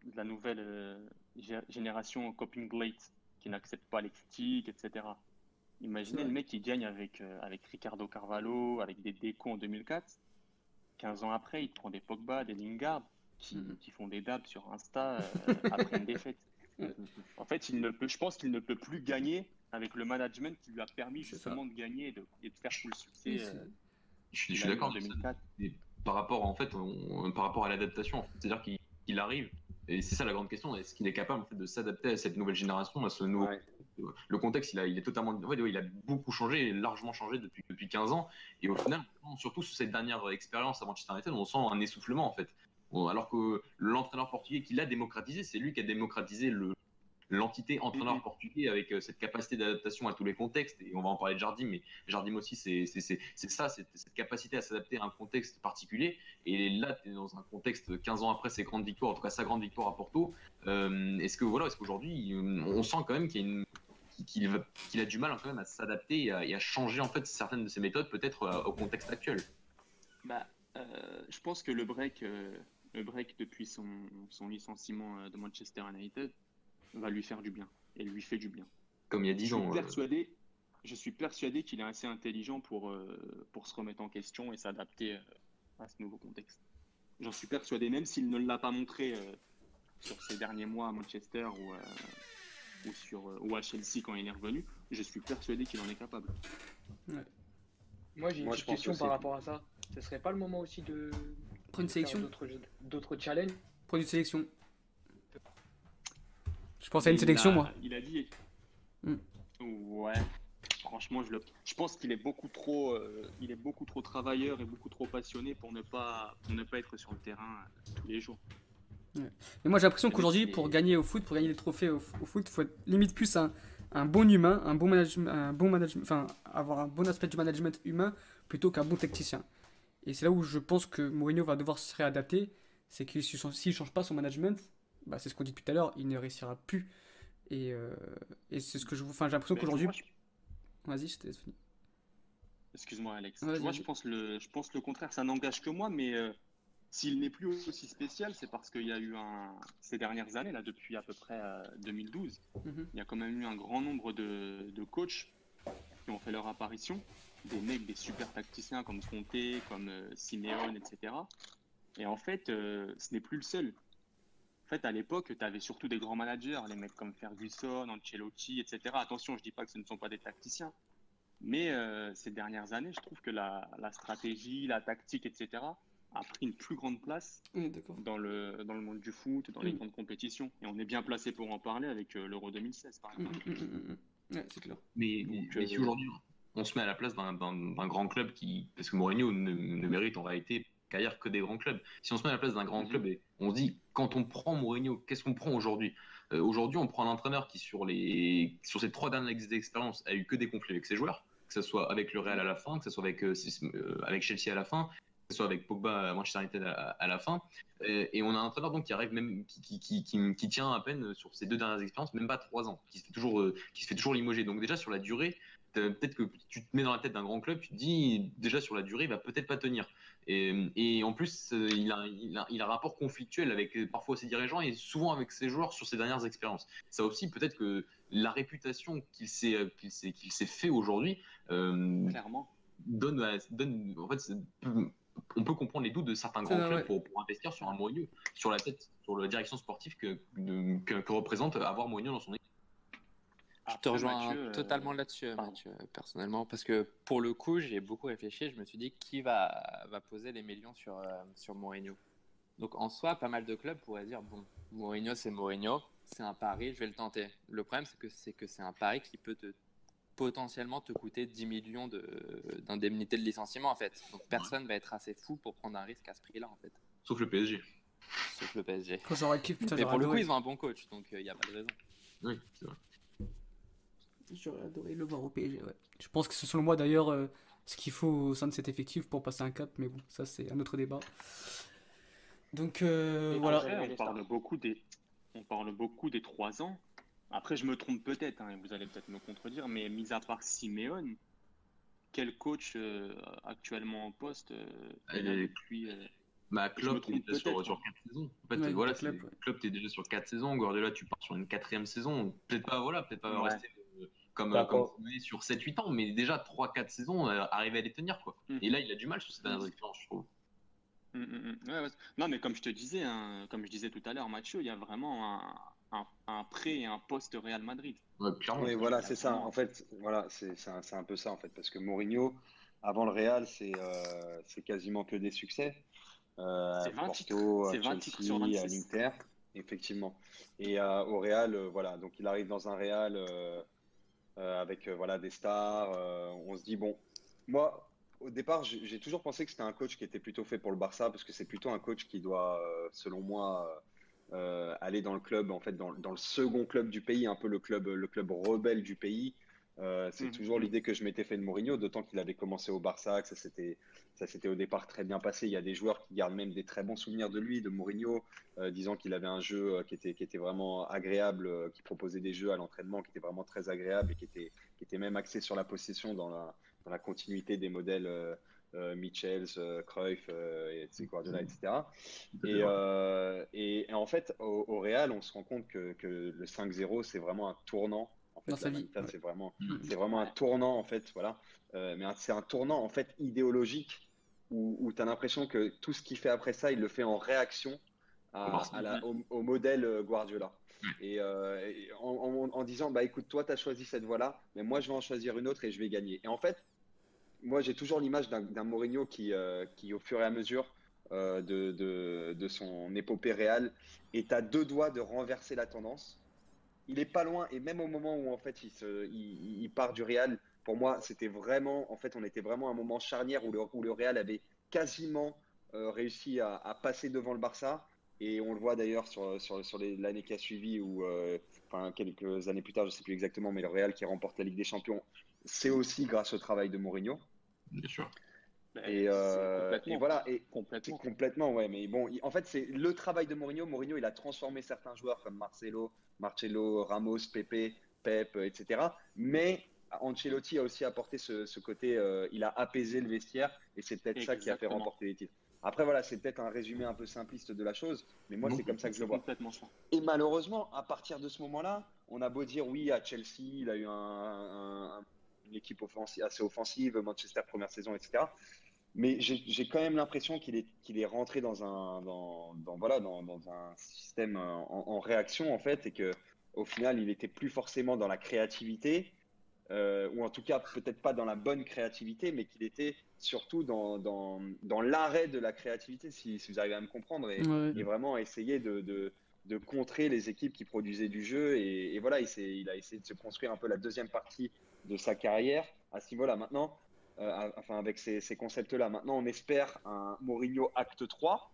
de la nouvelle euh, gé- génération Coping Late qui n'accepte pas les critiques, etc. Imaginez le mec qui gagne avec, euh, avec Ricardo Carvalho, avec des Deco en 2004. 15 ans après, il prend des Pogba, des Lingard qui, Mhm. qui font des dabs sur Insta après une défaite. En fait, il ne peut, je pense qu'il ne peut plus gagner avec le management qui lui a permis ça. justement de gagner et de, et de faire tout le succès. Oui, Je suis, suis d'accord en avec ça. 2004. Et par rapport en fait on- par rapport à l'adaptation en fait, c'est-à-dire qu'il arrive et c'est ça la grande question est-ce qu'il est capable en fait de s'adapter à cette nouvelle génération à ce nouveau Ouais. le contexte il a il est totalement ouais, ouais, il a beaucoup changé largement changé depuis depuis 15 ans. Et au final surtout sous cette dernière expérience à Manchester United on sent un essoufflement en fait. Alors que l'entraîneur portugais qui l'a démocratisé c'est lui qui a démocratisé le l'entité entraîneur Mhm. portugais avec euh, cette capacité d'adaptation à tous les contextes et on va en parler de Jardim mais Jardim aussi c'est ça c'est cette capacité à s'adapter à un contexte particulier et là tu es dans un contexte 15 ans après ses grandes victoires en tout cas sa grande victoire à Porto euh, est-ce que voilà est-ce qu'aujourd'hui euh, on sent quand même qu'il y a une qu'il va- qu'il a du mal quand même à s'adapter et à, et à changer en fait certaines de ses méthodes peut-être au contexte actuel? Bah, euh, je pense que le break, euh, le break depuis son, son licenciement de Manchester United va lui faire du bien et lui fait du bien. Comme il y a Je 10 suis ans. euh, persuadé, je suis persuadé qu'il est assez intelligent pour, euh, pour se remettre en question et s'adapter euh, à ce nouveau contexte. J'en suis persuadé, même s'il ne l'a pas montré euh, sur ces derniers mois à Manchester ou, euh, ou, sur, euh, ou à Chelsea quand il est revenu, je suis persuadé qu'il en est capable. Moi, j'ai une Moi, je petite question par rapport à ça. Ce serait pas le moment aussi de Prends une sélection. d'autres challenges? Prends une sélection. Je pense à une sélection, a- moi. Il a dit. Hmm. Ouais. Franchement, je, le... je pense qu'il est beaucoup trop, euh, il est beaucoup trop travailleur et beaucoup trop passionné pour ne pas, pour ne pas être sur le terrain euh, tous les jours. Mais moi, j'ai l'impression qu'aujourd'hui, pour gagner au foot, pour gagner des trophées au, au foot, il faut être limite plus un, un bon humain, un bon management, un bon management, enfin, avoir un bon aspect du management humain plutôt qu'un bon tacticien. Et c'est là où je pense que Mourinho va devoir se réadapter, c'est qu'il s'il ne change pas son management, bah, c'est ce qu'on dit tout à l'heure, il ne réussira plus. Et, euh, et c'est ce que je vous. Enfin, j'ai l'impression qu'aujourd'hui. moi, je- Vas-y, je te laisse finir. Excuse-moi, Alex. Vas-y, Tu vois, vas-y. je pense le, je pense le contraire. Ça n'engage que moi, mais euh, s'il n'est plus aussi spécial, c'est parce qu'il y a eu un, ces dernières années, là, depuis à peu près euh, 2012, Mhm. il y a quand même eu un grand nombre de, de coachs qui ont fait leur apparition, des mecs, des super tacticiens comme Conte, comme euh, Simeone, etc. Et en fait, euh, ce n'est plus le seul. En fait, à l'époque, tu avais surtout des grands managers, les mecs comme Ferguson, Ancelotti, etc. Attention, je dis pas que ce ne sont pas des tacticiens. Mais euh, ces dernières années, je trouve que la, la stratégie, la tactique, etc., a pris une plus grande place Oui, dans le, dans le monde du foot, dans les Mm. grandes compétitions. Et on est bien placé pour en parler avec euh, l'Euro 2016, par exemple. Ouais, c'est clair. Mais, Donc, mais euh, si aujourd'hui on se met à la place d'un grand club qui. Parce que Mourinho ne, ne mérite en réalité qu'ailleurs que des grands clubs. Si on se met à la place d'un grand club et on se dit, quand on prend Mourinho, qu'est-ce qu'on prend aujourd'hui? Euh, Aujourd'hui, on prend un entraîneur qui, sur, les, sur ces trois dernières expériences, a eu que des conflits avec ses joueurs, que ce soit avec le Real à la fin, que ce soit avec, euh, euh, avec Chelsea à la fin, que ce soit avec Pogba à Manchester United à, à la fin. Et, et on a un entraîneur donc qui arrive même qui, qui, qui, qui- tient à peine sur ces deux dernières expériences, même pas trois ans, qui se fait toujours, euh, qui se fait toujours limoger. Donc déjà sur la durée, peut-être que tu te mets dans la tête d'un grand club, tu te dis déjà sur la durée, il va peut-être pas tenir. Et, et en plus, euh, il a, il, a, il a un rapport conflictuel avec euh, parfois ses dirigeants et souvent avec ses joueurs sur ses dernières expériences. Ça aussi, peut-être que la réputation qu'il s'est euh, qu'il s'est qu'il s'est fait aujourd'hui euh, Clairement. donne, à- donne en fait, c'est- on peut comprendre les doutes de certains grands clubs ouais. pour, pour investir sur un Mourinho, sur la tête, sur la direction sportive que, de- que, que représente avoir Mourinho dans son équipe. Je te rejoins Mathieu, euh, totalement là-dessus, pardon. Mathieu, personnellement, parce que pour le coup, j'ai beaucoup réfléchi. Je me suis dit qui va, va poser les millions sur, euh, sur Mourinho. Donc en soi, pas mal de clubs pourraient dire bon, Mourinho, c'est Mourinho, c'est un pari, je vais le tenter. Le problème, c'est que c'est que c'est un pari qui peut te potentiellement te coûter 10 millions de- d'indemnité de, licenciement en fait. Donc personne va être assez fou pour prendre un risque à ce prix-là en fait, Sauf le PSG. sauf le PSG. Quand j'aurais kiffé, putain, Mais pour le coup, ils ont un bon coach, donc il n'y a pas de raison. Oui, c'est vrai. J'aurais adoré le voir au PSG, ouais. Je pense que c'est selon moi d'ailleurs euh, ce qu'il faut au sein de cet effectif pour passer un cap, mais bon, ça c'est un autre débat. Donc euh, voilà. après, on parle beaucoup des, on parle beaucoup des trois ans. Après, je me trompe peut-être, hein, et vous allez peut-être me contredire, mais mis à part Simeone, quel coach euh, actuellement en poste euh, est Elle est- depuis euh, Bah, Klopp, il est sur, sur hein. 4 saisons. En fait, Ouais, voilà, Klopp, c'est- ouais. Klopp, t'es déjà sur 4 saisons. Guardiola, tu pars sur une quatrième saison. Peut-être pas, voilà, peut-être pas Ouais. rester comme, D'accord. comme sur 7-8 ans, mais déjà 3-4 saisons, euh, arriver à les tenir, quoi. Mhm. Et là, il a du mal sur ces dernières Mhm. expériences, je trouve. Mm, mm, mm. Ouais, ouais. Non, mais comme je te disais, hein, comme je disais tout à l'heure, Mathieu, il y a vraiment un, un, un pré et un post Real Madrid. Ouais. Oui, voilà, c'est ça. En fait, voilà, c'est c'est un, un peu ça, en fait. Parce que Mourinho, avant le Real, c'est euh, c'est quasiment que des succès. Euh, C'est à 20 Porto, titres. à C'est 20 titres Chelsea, sur à 26. l'Inter, effectivement. Et euh, au Real, euh, voilà. Donc, il arrive dans un Real euh, euh, avec euh, voilà, des stars. euh, on se dit, bon, moi, au départ, j'ai toujours pensé que c'était un coach qui était plutôt fait pour le Barça, parce que c'est plutôt un coach qui doit, euh, selon moi, euh, aller dans le club, en fait, dans, dans le second club du pays, un peu le club, le club rebelle du pays. Euh, c'est Mhm. toujours l'idée que je m'étais fait de Mourinho, d'autant qu'il avait commencé au Barça, que ça s'était, ça s'était au départ très bien passé. Il y a des joueurs qui gardent même des très bons souvenirs de lui, de Mourinho, euh, disant qu'il avait un jeu euh, qui était, qui était vraiment agréable, euh, qui proposait des jeux à l'entraînement qui étaient vraiment très agréables et qui était, qui était même axé sur la possession dans la, dans la continuité des modèles Michels, euh, Cruyff, et, Guardiola, etc. Et, et, et en fait, au, au Real, on se rend compte que, que le 5-0, c'est vraiment un tournant. En fait, Dans sa la vie. Manita, c'est vraiment, Mhm. c'est vraiment un tournant, en fait, voilà. Euh, mais c'est un tournant, en fait, idéologique, où, où tu as l'impression que tout ce qu'il fait après ça, il le fait en réaction à, Au Barça. à la- au, au modèle euh, Guardiola. Et, euh, et en, en- en disant, bah écoute, toi, tu as choisi cette voie-là, mais moi, je vais en choisir une autre et je vais gagner. Et en fait, moi, j'ai toujours l'image d'un d'un Mourinho qui, euh, qui, au fur et à mesure euh, de, de, de son épopée réelle, est à deux doigts de renverser la tendance. Il est pas loin, et même au moment où en fait il, se, il, part du Real, pour moi, c'était vraiment, en fait, on était vraiment à un moment charnière où le, Real avait quasiment euh, réussi à, passer devant le Barça. Et on le voit d'ailleurs sur, sur, sur l'année qui a suivi, ou euh, enfin, quelques années plus tard, je ne sais plus exactement, mais le Real qui remporte la Ligue des Champions, c'est aussi grâce au travail de Mourinho. Bien sûr. Et, euh, et voilà, et Complètement. complètement, ouais, mais bon, il- en fait, c'est le travail de Mourinho. Mourinho, il a transformé certains joueurs comme Marcelo, Marcelo, Ramos, Pepe, Pep, etc. Mais Ancelotti a aussi apporté ce, ce côté, euh, il a apaisé le vestiaire, et c'est peut-être ça qui a fait remporter les titres. Après, voilà, c'est peut-être un résumé un peu simpliste de la chose, mais moi, c'est comme ça que je le vois. Et malheureusement, à partir de ce moment-là, on a beau dire oui, à Chelsea, il a eu un, un- un- une équipe offensive, assez offensive, Manchester première saison, etc. Mais j'ai quand même l'impression qu'il est, qu'il est rentré dans un, dans, dans- voilà, dans, dans un système euh, en, en réaction, en fait, et que au final, il était plus forcément dans la créativité, euh, ou en tout cas peut-être pas dans la bonne créativité, mais qu'il était surtout dans, dans, dans l'arrêt de la créativité, si, si vous arrivez à me comprendre. Et, Ouais. et vraiment essayer de, de, de contrer les équipes qui produisaient du jeu. Et, et voilà, il, il a essayé de se construire un peu la deuxième partie de sa carrière à ce niveau-là. Maintenant, euh, enfin, avec ces, ces concepts-là, maintenant, on espère un Mourinho acte 3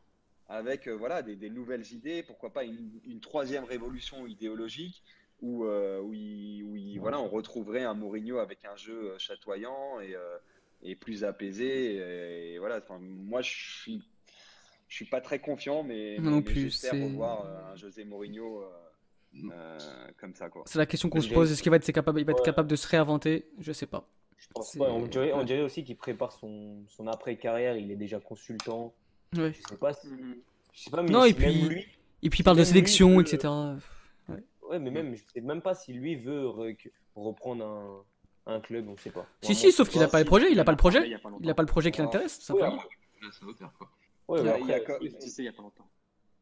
avec euh, voilà, des, des nouvelles idées, pourquoi pas une, une troisième révolution idéologique où, euh, où, il- où il- voilà, on retrouverait un Mourinho avec un jeu chatoyant et, euh, et plus apaisé. Et, et voilà, enfin, moi, je suis, je suis pas très confiant, mais, mais j'espère revoir euh, un José Mourinho euh, euh, comme ça. Quoi. C'est la question qu'on se pose. Est-ce qu'il va être capable, il va être capable de se réinventer? Je sais pas. Je pense C'est- pas. On dirait, on ouais. dirait aussi qu'il prépare son, son après-carrière. Il est déjà consultant. Ouais. Je sais pas. si- Mhm. Je sais pas, mais Non, et puis- lui. Et puis il parle de lui, sélection, etc. Ouais, mais même, je sais même pas si lui veut re- reprendre un, un club. On sait pas. Si, Vraiment, si, sauf qu'il a pas le projet. Il a pas le projet. il a pas le projet qui l'intéresse, tout Ouais, Il y mais a- il y a pas longtemps.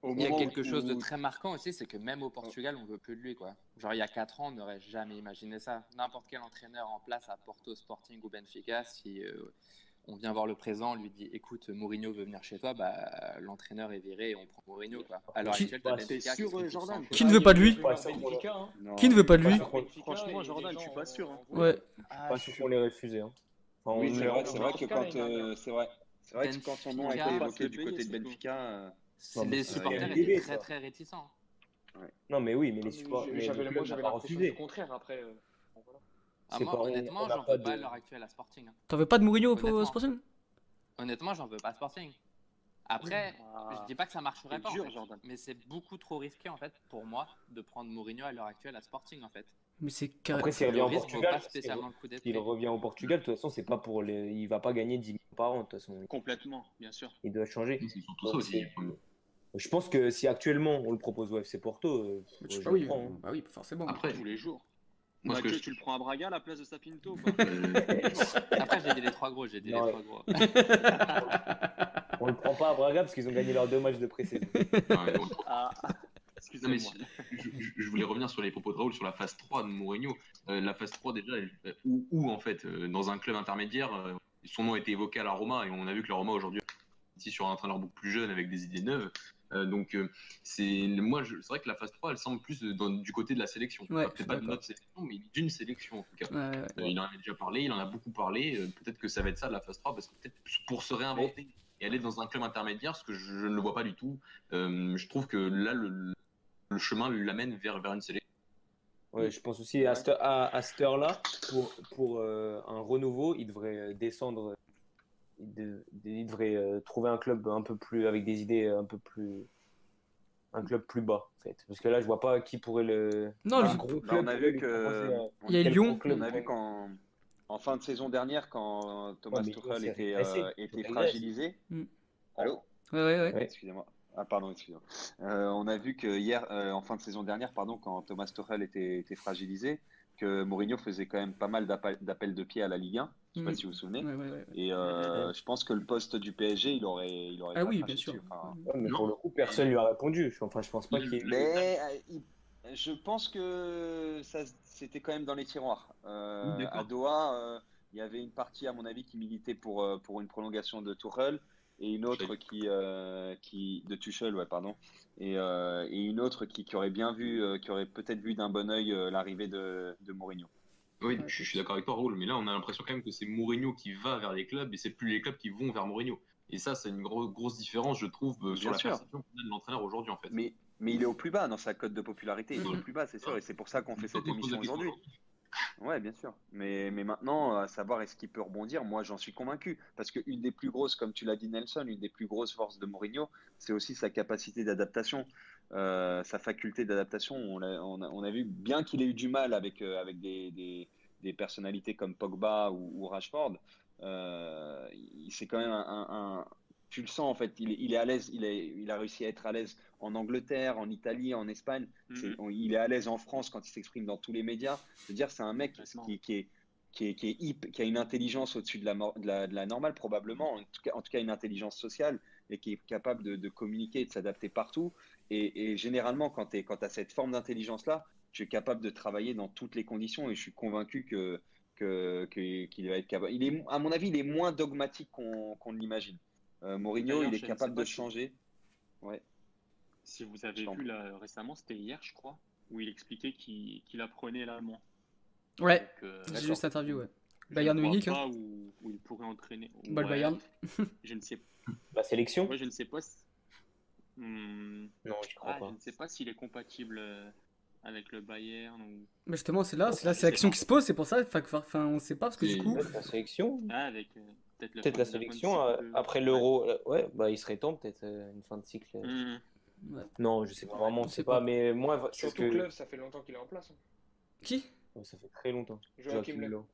Au Il y a quelque chose de très marquant aussi, c'est que même au Portugal, on veut plus de lui. Quoi. Genre, il y a 4 ans, on n'aurait jamais imaginé ça. N'importe quel entraîneur en place à Porto, Sporting ou Benfica, si euh, on vient voir le présent, on lui dit écoute, Mourinho veut venir chez toi, bah, l'entraîneur est viré et on prend Mourinho. Quoi. L'heure Qui- actuelle, t'as Bah, Benfica sûr, se fout Jordan Qui ne veut pas de lui? Non, Qui ne veut pas de lui? Pas Franchement, Jordan, je suis pas sûr. hein. Ouais. Ah, pas je sûr suis- qu'on les refusé. Hein. Enfin, Oui, on c'est vrai, c'est vrai que quand l'année euh, dernière. c'est vrai, c'est vrai que quand son nom a été évoqué du côté de Benfica, euh, les c'est supporters étaient très ça. très réticents. Non, mais oui, mais les supporters. mais J'avais le moi, j'avais l'impression refusé. du contraire après. euh, bon, voilà. Ah, C'est moi, honnêtement, j'en pas veux pas à l'heure actuelle à Sporting. hein. T'en veux pas de Mourinho au Honnêtement. Sporting? Honnêtement, j'en veux pas à Sporting. Après, Ah, je dis pas que ça marcherait pas, en fait, mais c'est beaucoup trop risqué en fait pour moi de prendre Mourinho à l'heure actuelle à Sporting en fait. Mais c'est carré- Après, s'il revient Portugal, s'il revient au Portugal, de toute façon, c'est pas pour les... il va pas gagner 10 millions par an. De toute façon, Complètement, bien sûr. il doit changer. Ça aussi. Je pense que si actuellement on le propose au FC Porto, euh, Bah, je bah le oui, prends, hein. bah oui, forcément. Après, Tous les jours. moi, que je- tu le prends à Braga à la place de Sapinto euh, Après, j'ai dit les trois gros, j'ai dit Non, les ouais. trois gros. On le prend pas à Braga parce qu'ils ont gagné leurs deux matchs de pré-saison. ouais, Non, mais si- je, je- je voulais revenir sur les propos de Raoul sur la phase 3 de Mourinho. Euh, la phase 3, déjà, euh, où, où, en fait, euh, dans un club intermédiaire, euh, son nom a été évoqué à la Roma et on a vu que la Roma aujourd'hui est ici sur un entraîneur beaucoup plus jeune avec des idées neuves. Euh, donc, euh, c'est moi, c'est vrai que la phase 3, elle semble plus dans- du côté de la sélection. Ouais, Peut-être pas de notre sélection, mais d'une sélection en tout cas. Ouais, ouais. Euh, il en avait déjà parlé, il en a beaucoup parlé. euh, peut-être que ça va être ça la phase 3, parce que peut-être pour se réinventer et aller dans un club intermédiaire, ce que je, je ne le vois pas du tout. Euh, je trouve que là, le, le chemin l'amène vers, vers une sélection. Ouais, je pense aussi à, cette- à, à cette heure-là, pour, pour euh, un renouveau, il devrait euh, descendre, il, de- il devrait euh, trouver un club un peu plus, avec des idées un peu plus, un club plus bas, en fait. Parce que là, je vois pas qui pourrait le. Non, le- gros Bah, club on a vu que Il y a Lyon. On a vu qu'en en fin de saison dernière, quand Thomas Tuchel était, euh, fragilisé. Mm. Allô? Ouais, ouais, ouais. Ouais. Excusez-moi. Ah, pardon, excusez-moi. Euh, on a vu que hier, euh, en fin de saison dernière, pardon, quand Thomas Tuchel était, était fragilisé, que Mourinho faisait quand même pas mal d'appels de pied à la Ligue 1. Je sais pas si vous vous souvenez. Ouais, ouais, ouais. Et euh, je pense que le poste du PSG, il aurait, il aurait Ah oui, bien sûr. dessus. Enfin, Ouais, mais Non. pour le coup, personne lui a répondu. Enfin, je pense pas Il- qu'il. Mais il- je pense que ça, c'était quand même dans les tiroirs. Euh, à Doha, euh, il y avait une partie, à mon avis, qui militait pour, pour une prolongation de Tuchel et une autre qui, euh, qui de Tuchel, ouais, pardon, et, euh, et une autre qui, qui aurait bien vu, euh, qui aurait peut-être vu d'un bon œil euh, l'arrivée de, de Mourinho. Oui, je, je suis d'accord avec toi, Raoul, mais là, on a l'impression quand même que c'est Mourinho qui va vers les clubs et c'est plus les clubs qui vont vers Mourinho. Et ça, c'est une gros- grosse différence, je trouve, euh, sur Bien la sûr. perception qu'on a de l'entraîneur aujourd'hui, en fait. Mais, mais il est au plus bas dans sa cote de popularité. Il est au plus bas, c'est sûr, et c'est pour ça qu'on fait cette émission aujourd'hui. Ouais, bien sûr. Mais, mais maintenant, à savoir est-ce qu'il peut rebondir, moi j'en suis convaincu. Parce qu'une des plus grosses, comme tu l'as dit Nelson, une des plus grosses forces de Mourinho, c'est aussi sa capacité d'adaptation, euh, sa faculté d'adaptation. On a, vu, bien qu'il ait eu du mal avec, euh, avec des, des, personnalités comme Pogba ou, Rashford, euh, c'est quand même un- Tu le sens en fait, il, est- il est à l'aise, il, est, il a réussi à être à l'aise en Angleterre, en Italie, en Espagne. Mhm. on- il est à l'aise en France quand il s'exprime dans tous les médias. Je veux dire, c'est un mec qui, qui est, qui, est, qui, est hip- qui a une intelligence au-dessus de la, mor- de, la, de la normale, probablement. En tout, cas, en tout cas, une intelligence sociale et qui est capable de, de communiquer et de s'adapter partout. Et, et généralement, quand tu as cette forme d'intelligence-là, tu es capable de travailler dans toutes les conditions. Et je suis convaincu que qu'il va être capable. Il est, à mon avis, il est moins dogmatique qu'on qu'on ne l'imagine. Euh, Mourinho, il est ne capable pas de si- changer. Ouais. Si vous avez vu là, récemment, c'était hier, je crois, où il expliquait qu'il qu'il apprenait l'allemand. Ouais, euh, j'ai D'accord. vu cette interview, ouais. je Bayern ne Munich, hein. pas où, où il pourrait entraîner. Bah, le Ouais, Bayern. Je ne sais, La sélection? Moi, je ne sais pas. si- Hmm, Non, je crois ah, pas. je ne sais pas s'il est compatible euh, avec le Bayern ou Mais justement, c'est là, Oh, c'est la sélection pas. qui se pose, c'est pour ça. Enfin, enfin, on sait pas parce que du coup. La sélection? Ah, avec euh, peut-être la sélection euh, de- après l'euro. euh, Ouais, bah il serait temps peut-être euh, une fin de cycle. Hmm. Non, je sais pas vraiment, On je sait sais pas. pas, mais moi, Surtout que Club, ça fait longtemps qu'il est en place. hein. Qui? Ouais, ça fait très longtemps. Joachim Löw.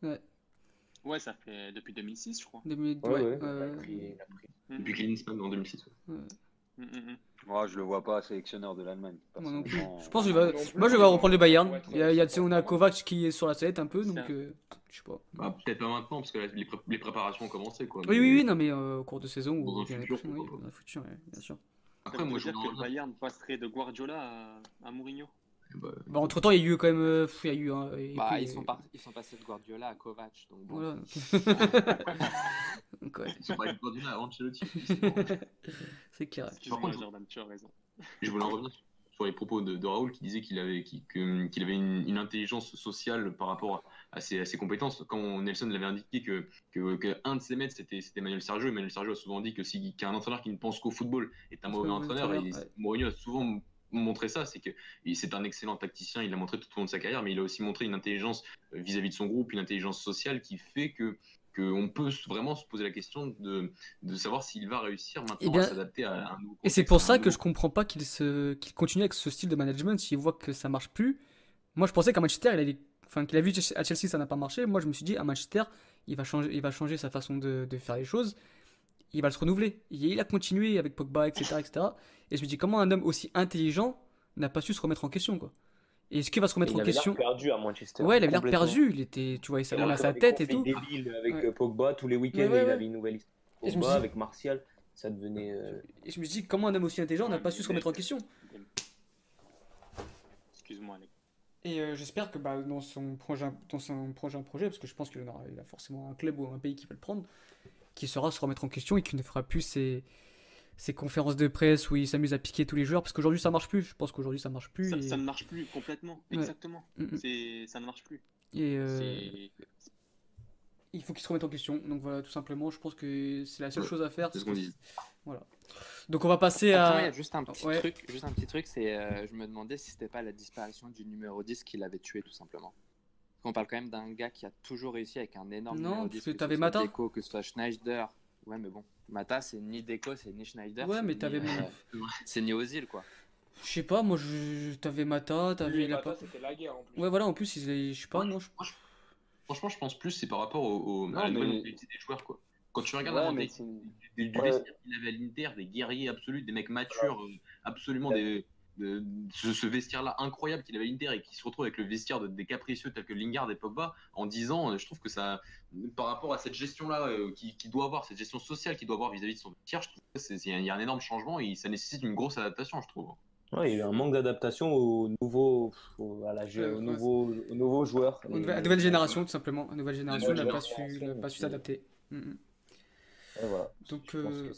Ouais, ça fait depuis 2006, je crois. 2000, Ouais, ouais, ouais, euh, il a pris- il a pris. Hmm. Depuis Klinsmann en 2006. Ouais. Hmm, hmm, hmm. Moi, je le vois pas sélectionneur de l'Allemagne. Moi non plus. personnellement. Je pense que je vais, Non plus, moi je vais reprendre le Bayern. ouais, Il y a, il y a, tu sais, ça- on a Kovac qui est sur la sellette un peu, donc euh, je sais pas. Bah, Peut-être pas maintenant, parce que là, les, pré- les préparations ont commencé. Quoi. Oui, oui, oui, non, mais euh, au cours de saison Dans ou un futur, oui, dans un futur, ouais, bien sûr. Après, moi, je dire que le Bayern passerait de Guardiola à, à Mourinho. Bah, Bah, entre temps, il y a eu quand même. euh, il y a eu et Bah, puis, ils, sont euh, par- ils sont passés de Guardiola à Kovac. Donc bon. Voilà. donc, ouais, Ils sont pas avec Guardiola à Ancelotti. c'est bon. c'est clair. Excuse-moi, contre, Jordan, tu as raison. Je voulais en revenir sur les propos de, de Raoul qui disait qu'il avait, qu'il que- qu'il avait une, une intelligence sociale par rapport à ses, à ses compétences. Quand Nelson l'avait indiqué que, que, que un de ses maîtres c'était c'était Manuel Sergio, et Manuel Sergio a souvent dit que si qu'un entraîneur qui ne pense qu'au football est un mauvais entraîneur, et entraîneur, ouais. Mourinho a souvent montré ça, c'est que c'est un excellent tacticien, il l'a montré tout au long de sa carrière, mais il a aussi montré une intelligence euh, vis-à-vis de son groupe, une intelligence sociale qui fait que qu'on peut vraiment se poser la question de, de savoir s'il va réussir Eh maintenant bien, à s'adapter à un nouveau Et c'est contexte, pour ça que je comprends pas qu'il continue avec ce style de management s'il voit que ça marche plus. Moi, je pensais qu'à Manchester, il allait... enfin, qu'il a vu à Chelsea, ça n'a pas marché. Moi, je me suis dit, à Manchester, il va changer, il va changer sa façon de, de faire les choses. Il va se renouveler. Il il a continué avec Pogba, etc., etc. Et je me dis, comment un homme aussi intelligent n'a pas su se remettre en question, quoi. Et est-ce qu'il va se remettre Il en avait l'air question perdu à Manchester. Ouais, il avait l'air perdu. Il était, tu vois, il Il savait a à sa tête et tout. débiles avec Ouais. Pogba tous les week-ends. Ouais, ouais, il avait une nouvelle histoire. Pogba dis- avec Martial, ça devenait. euh, Et je me dis, comment un homme aussi intelligent n'a pas su se remettre en question Excuse-moi, Alex. Et euh, j'espère que bah, dans son prochain, dans son prochain projet, parce que je pense qu'il en aura, il a forcément un club ou un pays qui va le prendre, qui saura se remettre en question et qui ne fera plus ses, ses conférences de presse où il s'amuse à piquer tous les joueurs, parce qu'aujourd'hui ça marche plus. Je pense qu'aujourd'hui ça marche plus. Ça, et, ça ne marche plus complètement. Ouais. Exactement. Mm, mm. C'est, ça ne marche plus. et, euh, il faut qu'il se remette en question. Donc voilà, tout simplement, je pense que c'est la seule Ouais, chose à faire. c'est ce qu'on dit. Voilà. Donc on va passer il y à. a juste un petit Ouais. truc, juste un petit truc, c'est euh, je me demandais si c'était pas la disparition du numéro 10 qui l'avait tué tout simplement. On parle quand même d'un gars qui a toujours réussi avec un énorme Non, numéro parce 10, que ce t'avais. Deco, que ce soit Schneider. Ouais, mais bon, Mata c'est ni Deco, c'est ni Schneider. Ouais, mais t'avais- euh, c'est ni Ozil quoi. Je sais pas, moi je... t'avais Mata, t'avais la Mata, c'était la guerre en plus. Ouais, voilà, en plus, ils... je sais pas, non. je- Franchement, je pense plus c'est par rapport au, au- Non, à la mais- mentalité des joueurs. Quoi. Quand tu regardes Ouais, mentalité c'est- du, du Ouais. vestiaire qu'il avait à l'Inter, des guerriers absolus, des mecs matures, euh, absolument des, de- ce, ce vestiaire-là incroyable qu'il avait à l'Inter et qui se retrouve avec le vestiaire de- des capricieux tels que Lingard et Pogba en 10 ans, euh, je trouve que ça, par rapport à cette gestion-là euh, qu'il qui doit avoir, cette gestion sociale qu'il doit avoir vis-à-vis de son vestiaire, il y a un énorme changement et ça nécessite une grosse adaptation, je trouve. Ouais, il y a eu un manque d'adaptation aux nouveaux, à la aux nouveaux, aux nouveaux joueurs. Une Et- nouvelle, nouvelle génération, tout simplement. La nouvelle génération n'a pas su, s'adapter. Mm, mm. Voilà. Donc, euh.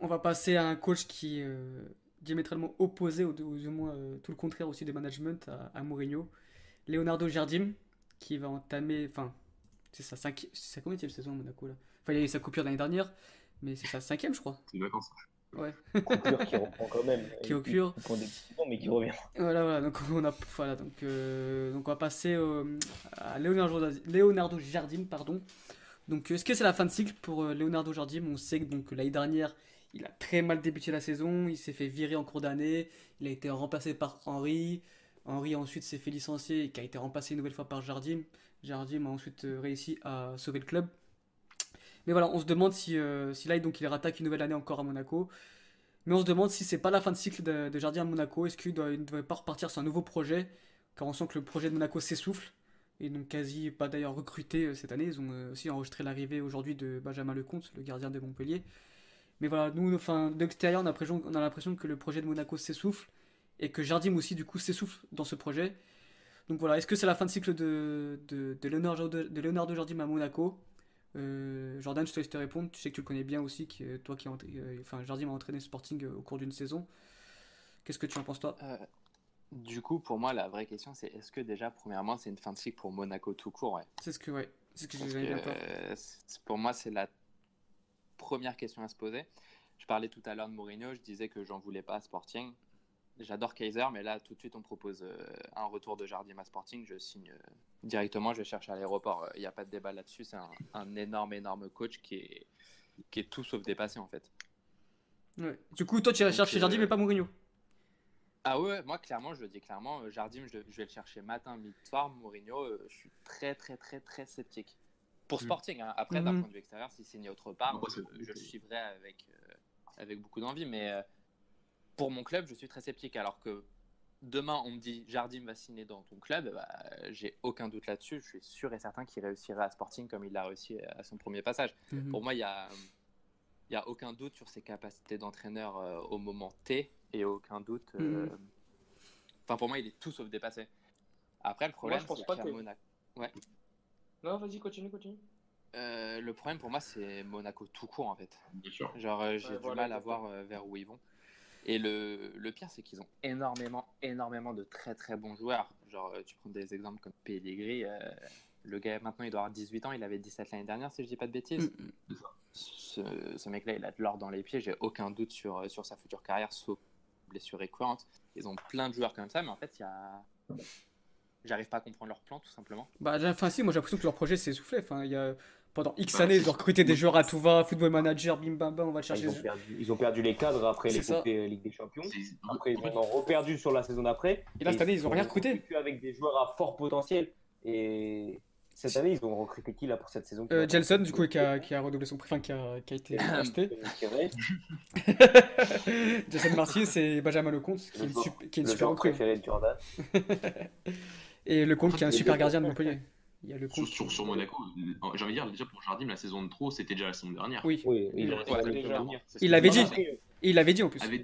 On va passer à un coach qui euh, diamétralement opposé, ou du moins euh, tout le contraire aussi de management à, à Mourinho. Leonardo Jardim, qui va entamer. Enfin, c'est sa cinquième. C'est sa combien de saison à Monaco là? Enfin, il y a eu sa coupure l'année dernière, mais c'est sa cinquième, je crois. C'est vacances. Ouais. Coupure qui reprend quand même. Qui temps, mais qui revient. Voilà, voilà, donc on a, voilà, donc, euh, donc on va passer euh, à Leonardo, Leonardo Jardim, pardon. Donc est-ce que c'est la fin de cycle pour euh, Leonardo Jardim? On sait que donc l'année dernière, il a très mal débuté la saison, il s'est fait virer en cours d'année, il a été remplacé par Henry. Henry ensuite s'est fait licencier et qui a été remplacé une nouvelle fois par Jardim. Jardim a ensuite euh, réussi à sauver le club. Mais voilà, on se demande si, euh, si là donc il rattaque une nouvelle année encore à Monaco. Mais on se demande si c'est pas la fin de cycle de, Jardim à Monaco. Est-ce qu'il ne devrait pas repartir sur un nouveau projet Car on sent que le projet de Monaco s'essouffle. Et donc quasi pas d'ailleurs recruté euh, cette année. Ils ont aussi enregistré l'arrivée aujourd'hui de Benjamin Lecomte, le gardien de Montpellier. Mais voilà, nous, enfin, d'extérieur, on a l'impression- que le projet de Monaco s'essouffle. Et que Jardim aussi, du coup, s'essouffle dans ce projet. Donc voilà, est-ce que c'est la fin de cycle de, de, de Leonardo, de Leonardo Jardim à Monaco? Euh, Jordan, je te laisse te répondre. Tu sais que tu le connais bien aussi, que, toi qui euh, enfin, Jardim a entraîné Sporting euh, au cours d'une saison. Qu'est-ce que tu en penses, toi? Euh, du coup, pour moi, la vraie question c'est est-ce que déjà, premièrement, c'est une fin de cycle pour Monaco tout court ouais? C'est ce que, ouais, c'est ce que j'avais bien que, peur. euh, pour moi, c'est la première question à se poser. Je parlais tout à l'heure de Mourinho, je disais que j'en voulais pas à Sporting. J'adore Kaiser, mais là, tout de suite, on propose euh, un retour de Jardim à Sporting. Je signe euh, directement, je cherche à l'aéroport. Il n'y a pas de débat là-dessus. C'est un, un énorme, énorme coach qui est, qui est tout sauf dépassé, en fait. Ouais. Du coup, toi, tu irais chercher Jardim, euh, mais pas Mourinho. Ah ouais, moi, clairement, je le dis clairement, euh, Jardim, je, vais le chercher matin, midi, soir. Mourinho, euh, je suis très, très, très, très sceptique. Pour Mm. Sporting, hein. après, d'un Mhm. point de vue extérieur, s'il signe autre part, c'est- je le suivrai avec, euh, avec beaucoup d'envie. Mais euh, pour mon club, je suis très sceptique. Alors que demain, on me dit Jardim va signer dans ton club, bah, j'ai aucun doute là-dessus. Je suis sûr et certain qu'il réussira à Sporting comme il l'a réussi à son premier passage. Mhm. Pour moi, il y a, il y a aucun doute sur ses capacités d'entraîneur euh, au moment T et aucun doute. euh, Mhm. Enfin, pour moi, il est tout sauf dépassé. Après, le problème, je pense c'est pas qu'à que- Monaco. Non, vas-y, continue, continue. Euh, le problème pour moi, c'est Monaco tout court en fait. Bien sûr. Genre, euh, j'ai Ouais, du voilà, mal à voir euh, vers où ils vont. Et le, le pire, c'est qu'ils ont énormément, énormément de très très bons joueurs. Genre, tu prends des exemples comme Pellegrini. euh, le gars, maintenant, il doit avoir 18 ans. Il avait 17 l'année dernière, si je dis pas de bêtises. Mm, Ce, ce mec-là, il a de l'or dans les pieds. J'ai aucun doute sur, sur sa future carrière, sauf blessure récurrente. Ils ont plein de joueurs comme ça, mais en fait, il y a. J'arrive pas à comprendre leur plan, tout simplement. Bah, j'ai- enfin, si, moi j'ai l'impression que leur projet s'est essoufflé. Enfin, il y a... Pendant X Bah, années, ils ont recruté des joueurs à tout va, football manager, bim bam bam, on va le Enfin, chercher. ils, ont perdu, ils ont perdu les cadres après C'est ça. l'épopée Ligue des Champions. Après, ils en ont reperdu sur la saison d'après. Et là, cette année, ils ont rien recruté. recrutés avec des joueurs à fort potentiel. Et cette année, ils ont recruté qui là pour cette saison Euh, Jelson, du coup, qui a, qui a redoublé son prix, enfin, qui a, qui a été acheté. Jason Martier, c'est Benjamin Lecomte, qui est Le une, qui est une Le super recrue. préféré de Jordan. Et Lecomte, qui est un super gardien de Montpellier. Il y a sur, Lecomte. sur, sur Monaco, j'ai envie de dire, déjà pour Jardim, la saison de trop, c'était déjà la saison dernière. Oui, Oui, Il l'avait dit. il l'avait dit en plus. Avait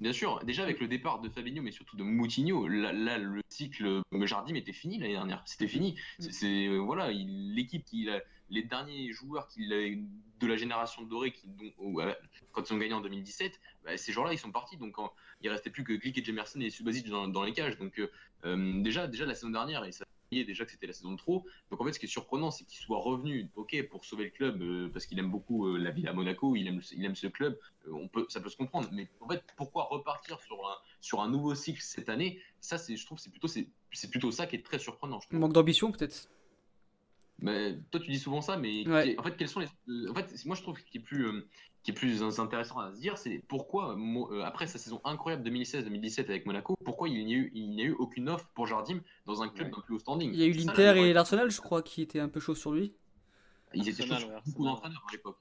Bien sûr, déjà avec le départ de Fabinho, mais surtout de Moutinho, là, là, le cycle Jardim était fini l'année dernière. C'était fini. C'est- C'est euh, voilà, il- l'équipe qui a- les derniers joueurs qu'il a- de la génération dorée qui dont- ou, euh, quand ils ont gagné en 2017, bah, ces joueurs-là ils sont partis. Donc en- il restait plus que Glick et Jemerson et Subasic dans, dans les cages. Donc euh, euh, déjà déjà la saison dernière et ça déjà que c'était la saison de trop. Donc en fait ce qui est surprenant c'est qu'il soit revenu, ok pour sauver le club euh, parce qu'il aime beaucoup euh, la ville à Monaco, il aime il aime ce club. On peut, ça peut se comprendre. Mais en fait, pourquoi repartir sur un, sur un nouveau cycle cette année? Ça, je trouve, c'est plutôt, c'est, plutôt ça qui est très surprenant. Je. Manque d'ambition, peut-être. Mais toi, tu dis souvent ça, mais Ouais. en fait, quels sont les, en fait, moi, je trouve ce qui est plus, qui est plus intéressant à se dire, c'est pourquoi euh, après sa saison incroyable 2016-2017 avec Monaco, pourquoi il n'y a eu, il n'y a eu aucune offre pour Jardim dans un club Ouais. d'un plus haut standing? Il y a eu l'Inter et l'Arsenal, je crois, qui étaient un peu chauds sur lui. Ils étaient chauds sur beaucoup d'entraîneurs à l'époque.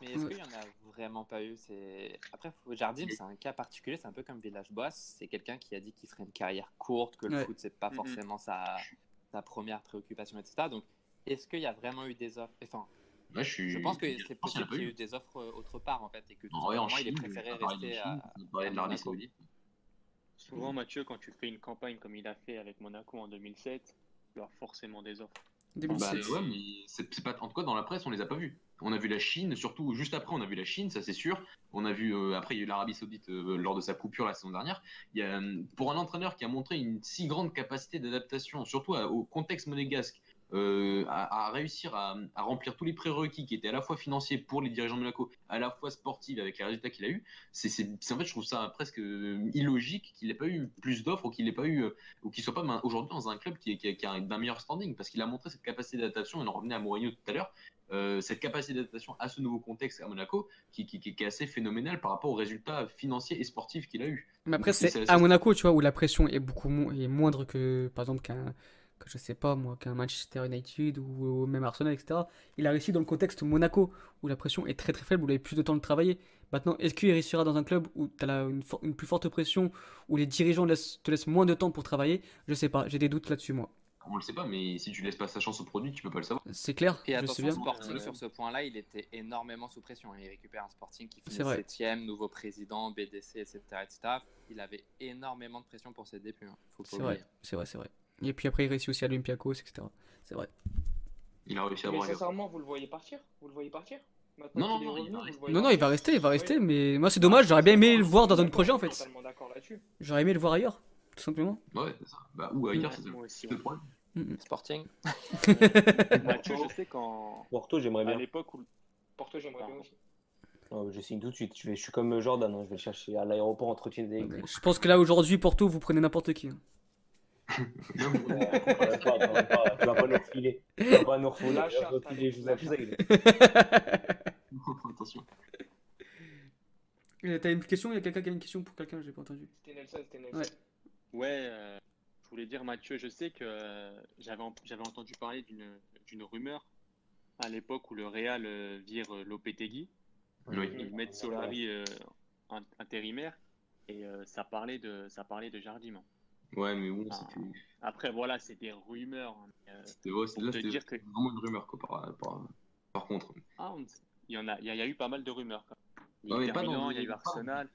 Mais est-ce Ouais. qu'il y en a vraiment pas eu? C'est... Après, Jardim, c'est un cas particulier, c'est un peu comme Village Boss. C'est quelqu'un qui a dit qu'il ferait une carrière courte, que le Ouais. foot, c'est pas forcément sa... sa première préoccupation, etc. Donc, est-ce qu'il y a vraiment eu des offres? Enfin, Ouais, je, suis, je pense que c'est y possible qu'il y ait eu. des offres euh, autre part, en fait, et que tout En vrai, en simplement, il Chine, préféré rester Chine, à. on parlait de l'Arabie. Saoudite. Souvent, Mathieu, quand tu fais une campagne comme il a fait avec Monaco en 2007, tu as forcément des offres. Bah, 2007. ouais, mais c'est pas. En tout cas, dans la presse, on les a pas vus. On a vu la Chine, surtout juste après, on a vu la Chine, ça c'est sûr. On a vu euh, après, il y a eu l'Arabie Saoudite euh, lors de sa coupure la saison dernière. Il y a, pour un entraîneur qui a montré une si grande capacité d'adaptation, surtout à- au contexte monégasque, euh, à, à réussir à, à remplir tous les prérequis qui étaient à la fois financiers pour les dirigeants de Monaco, à la fois sportifs avec les résultats qu'il a eu. C'est en fait, je trouve ça presque euh, illogique qu'il n'ait pas eu plus d'offres ou qu'il n'ait pas eu euh, ou qu'il soit pas main- aujourd'hui dans un club qui est, qui a d'un meilleur standing parce qu'il a montré cette capacité d'adaptation. On en revenait à Mourinho tout à l'heure. euh, cette capacité d'adaptation à ce nouveau contexte à Monaco qui, qui- qui- qui est assez phénoménale par rapport aux résultats financiers et sportifs qu'il a eu. Mais après, c'est à Monaco, tu vois, où la pression est beaucoup mo- est moindre que, par exemple, qu'un, que je sais pas moi, qu'un Manchester United ou, ou même Arsenal, etc. Il a réussi dans le contexte Monaco, où la pression est très très faible, où il avait plus de temps de travailler. Maintenant, est-ce qu'il réussira dans un club où tu as une, for- une plus forte pression, où les dirigeants laissent- te laissent moins de temps pour travailler? Je sais pas, j'ai des doutes là-dessus, moi. On le sait pas, mais si tu laisses pas sa chance au produit, tu peux pas le savoir. C'est clair, Et je sais attention, bien. Sporting, Ouais. sur ce point-là, il était énormément sous pression. Il récupère un Sporting qui finit vrai. 7ème, nouveau président, BDC, etc., etc. Il avait énormément de pression pour ses débuts. hein. Faut pas C'est vrai, c'est vrai, c'est vrai. Et puis après, il réussit aussi à l'Olympiakos, etc. C'est vrai. Il a réussi à Mais sincèrement, vous le voyez partir? Vous le voyez partir? Maintenant Non, non, il Non, non, il va rester, il va rester, mais moi c'est dommage, j'aurais bien aimé le voir dans un autre projet en Je suis fait. totalement d'accord là-dessus. J'aurais aimé le voir ailleurs, tout simplement. Ouais, c'est ça. Bah, ou ailleurs, c'est aussi. c'est le problème. Sporting Mathieu, je sais qu'en Porto, j'aimerais à bien. l'époque où Porto, j'aimerais bien aussi. Oh, je signe tout de suite. Je, vais, je suis comme Jordan, hein, je vais le chercher à l'aéroport entre Tunis et Je pense que là aujourd'hui, Porto, vous prenez n'importe qui. hein. Tu vas pas, tu vas pas- tu vas pas nous refiler. Tu vas pas nous refiler. Refiler, je vous accuse. Attention. T'as une question Il y a quelqu'un qui a une question pour quelqu'un J'ai pas entendu. C'était Nelson, c'était Nelson. Ouais. Ouais, euh, je voulais dire, Mathieu, je sais que euh, j'avais en- j'avais entendu parler d'une d'une rumeur à l'époque où le Real euh, vire euh, Lopetegui. Oui. Ils mettent Solari euh, in- intérimaire et euh, ça parlait de ça parlait de Jardim. Ouais, mais bon, Ah. c'était. Après, voilà, c'est des rumeurs. hein, euh, c'était- ouais, là, c'était dire que- vraiment une rumeur, quoi, par, par, par contre. ah, on- il y en a, il y a, il y a eu pas mal de rumeurs. même. Il y a Ouais, mais pas dans- il y a eu Arsenal.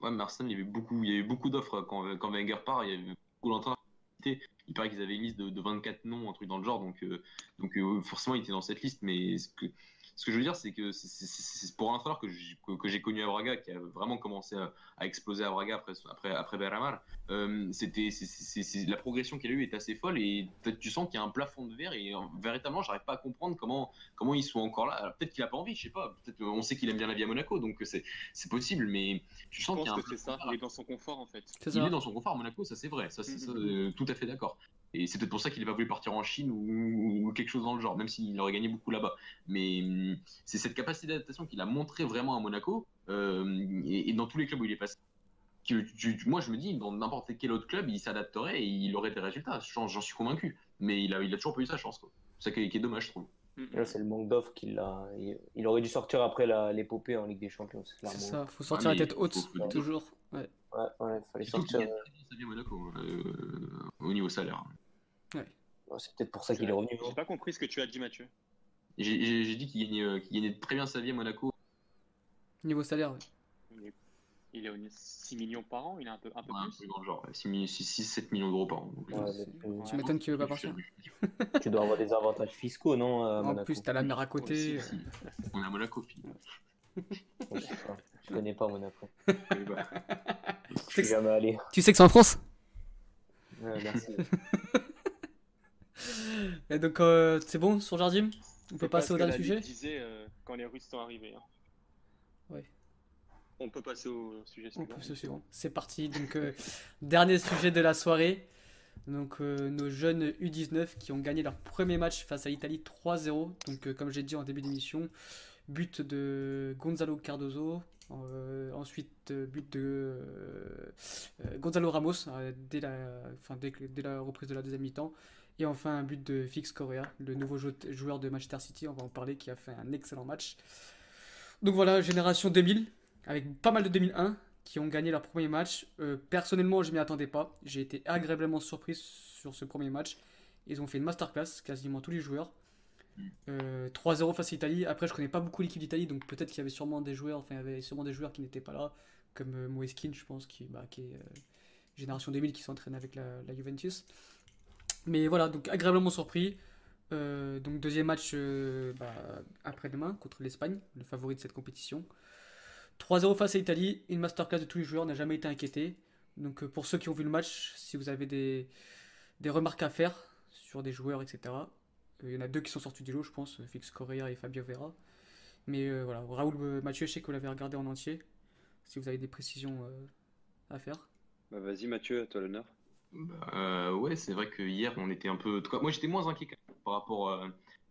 Ouais, mais Arsenal, il y avait beaucoup, il y avait beaucoup d'offres quand, quand Wenger part. Il y avait beaucoup d'entraîneurs. Il paraît qu'ils avaient une liste de, de 24 noms, un truc dans le genre. Donc, euh, donc euh, forcément, il était dans cette liste. Mais ce que, ce que je veux dire, c'est que c'est- pour un entraîneur que j'ai que, que j'ai connu à Braga, qui a vraiment commencé à, à exploser à Braga après, après, après Berramar. Euh, c'était la progression qu'il a eue est assez folle et peut-être tu sens qu'il y a un plafond de verre et euh, véritablement j'arrive pas à comprendre comment comment ils sont encore là peut-être qu'il a pas envie je sais pas peut-être euh, on sait qu'il aime bien la vie à Monaco donc c'est c'est possible mais tu Je sens qu'il y a un que ça. Il est dans son confort en fait. Il ça. est dans son confort à Monaco ça c'est vrai ça c'est ça, Mhm. euh, tout à fait d'accord Et c'est peut-être pour ça qu'il n'a pas voulu partir en Chine ou, quelque chose dans le genre, même s'il aurait gagné beaucoup là-bas. Mais hum, c'est cette capacité d'adaptation qu'il a montré vraiment à Monaco euh, et, dans tous les clubs où il est passé. Moi, je me dis, dans n'importe quel autre club, il s'adapterait et il aurait des résultats. J'en suis convaincu. Mais il a, toujours pas eu sa chance. C'est ça qui est dommage, je trouve. Là, c'est le manque d'offres qu'il a. Il, aurait dû sortir après la- l'épopée en Ligue des Champions. C'est clairement. ça, faut sortir Ah, la tête haute, toujours. Ouais. Ouais, ouais, fallait Surtout sortir. gagne très bien sa vie à Monaco euh, au niveau salaire. Ouais, C'est peut-être pour ça qu'il est revenu. J'ai pas compris ce que tu as dit, Mathieu. J'ai dit qu'il gagnait, euh, qu'il gagnait très bien sa vie à Monaco. Niveau salaire, ouais. Il est, il est au 6 millions par an, il a un peu, un peu Ouais, plus. dans le genre, 6-7 millions d'euros par an. Donc, Ouais, c'est- mais Tu m'étonnes qu'il veut pas partir. tu, dois avoir des avantages fiscaux, non à En Monaco? plus, t'as la mer à côté. Aussi, On est à Monaco, puis. Je sais pas. Je connais pas Monaco. Voilà. Je suis jamais allé. Tu sais que c'est en France? Ouais, merci. Et donc, euh, c'est bon sur Jardim? On peut C'est passer pas au dernier sujet? disait euh, quand les Russes sont arrivés. hein. Ouais. On peut passer au sujet suivant. C'est parti. Donc, euh, dernier sujet de la soirée. Donc, euh, nos jeunes U19 qui ont gagné leur premier match face à l'Italie 3-0. Donc, euh, comme j'ai dit en début d'émission, but de Gonzalo Cardozo. ensuite, but de Gonzalo Ramos dès, la, enfin, dès, la reprise de la deuxième mi-temps. Et enfin, un but de Fix Correa, le nouveau jou- joueur de Manchester City. On va en parler, qui a fait un excellent match. Donc voilà, génération 2000, avec pas mal de 2001 qui ont gagné leur premier match. Euh, personnellement, je m'y attendais pas. J'ai été agréablement surpris sur ce premier match. Ils ont fait une masterclass, quasiment tous les joueurs. Euh, 3-0 face à l'Italie. Après, je connais pas beaucoup l'équipe d'Italie, donc peut-être qu'il y avait sûrement des joueurs, enfin, il y avait sûrement des joueurs qui n'étaient pas là, comme euh, Moeskin, je pense, qui, bah, est euh, génération 2000, qui s'entraîne avec la, Juventus. Mais voilà, donc agréablement surpris. Euh, donc deuxième match euh, bah, après-demain contre l'Espagne, le favori de cette compétition. 3-0 face à l'Italie, une masterclass de tous les joueurs, n'a jamais été inquiété. Donc euh, pour ceux qui ont vu le match, si vous avez des, des remarques à faire sur des joueurs, etc. euh, Il y en a deux qui sont sortis du lot, je pense, Fix Correa et Fabio Vera. Mais euh, voilà, Raoul euh, Mathieu, je sais que vous l'avez regardé en entier. Si vous avez des précisions euh, à faire. Bah, Vas-y Mathieu, à toi l'honneur. Bah, euh, ouais, c'est vrai que hier, on était un peu. moi, j'étais moins inquiet quand même par rapport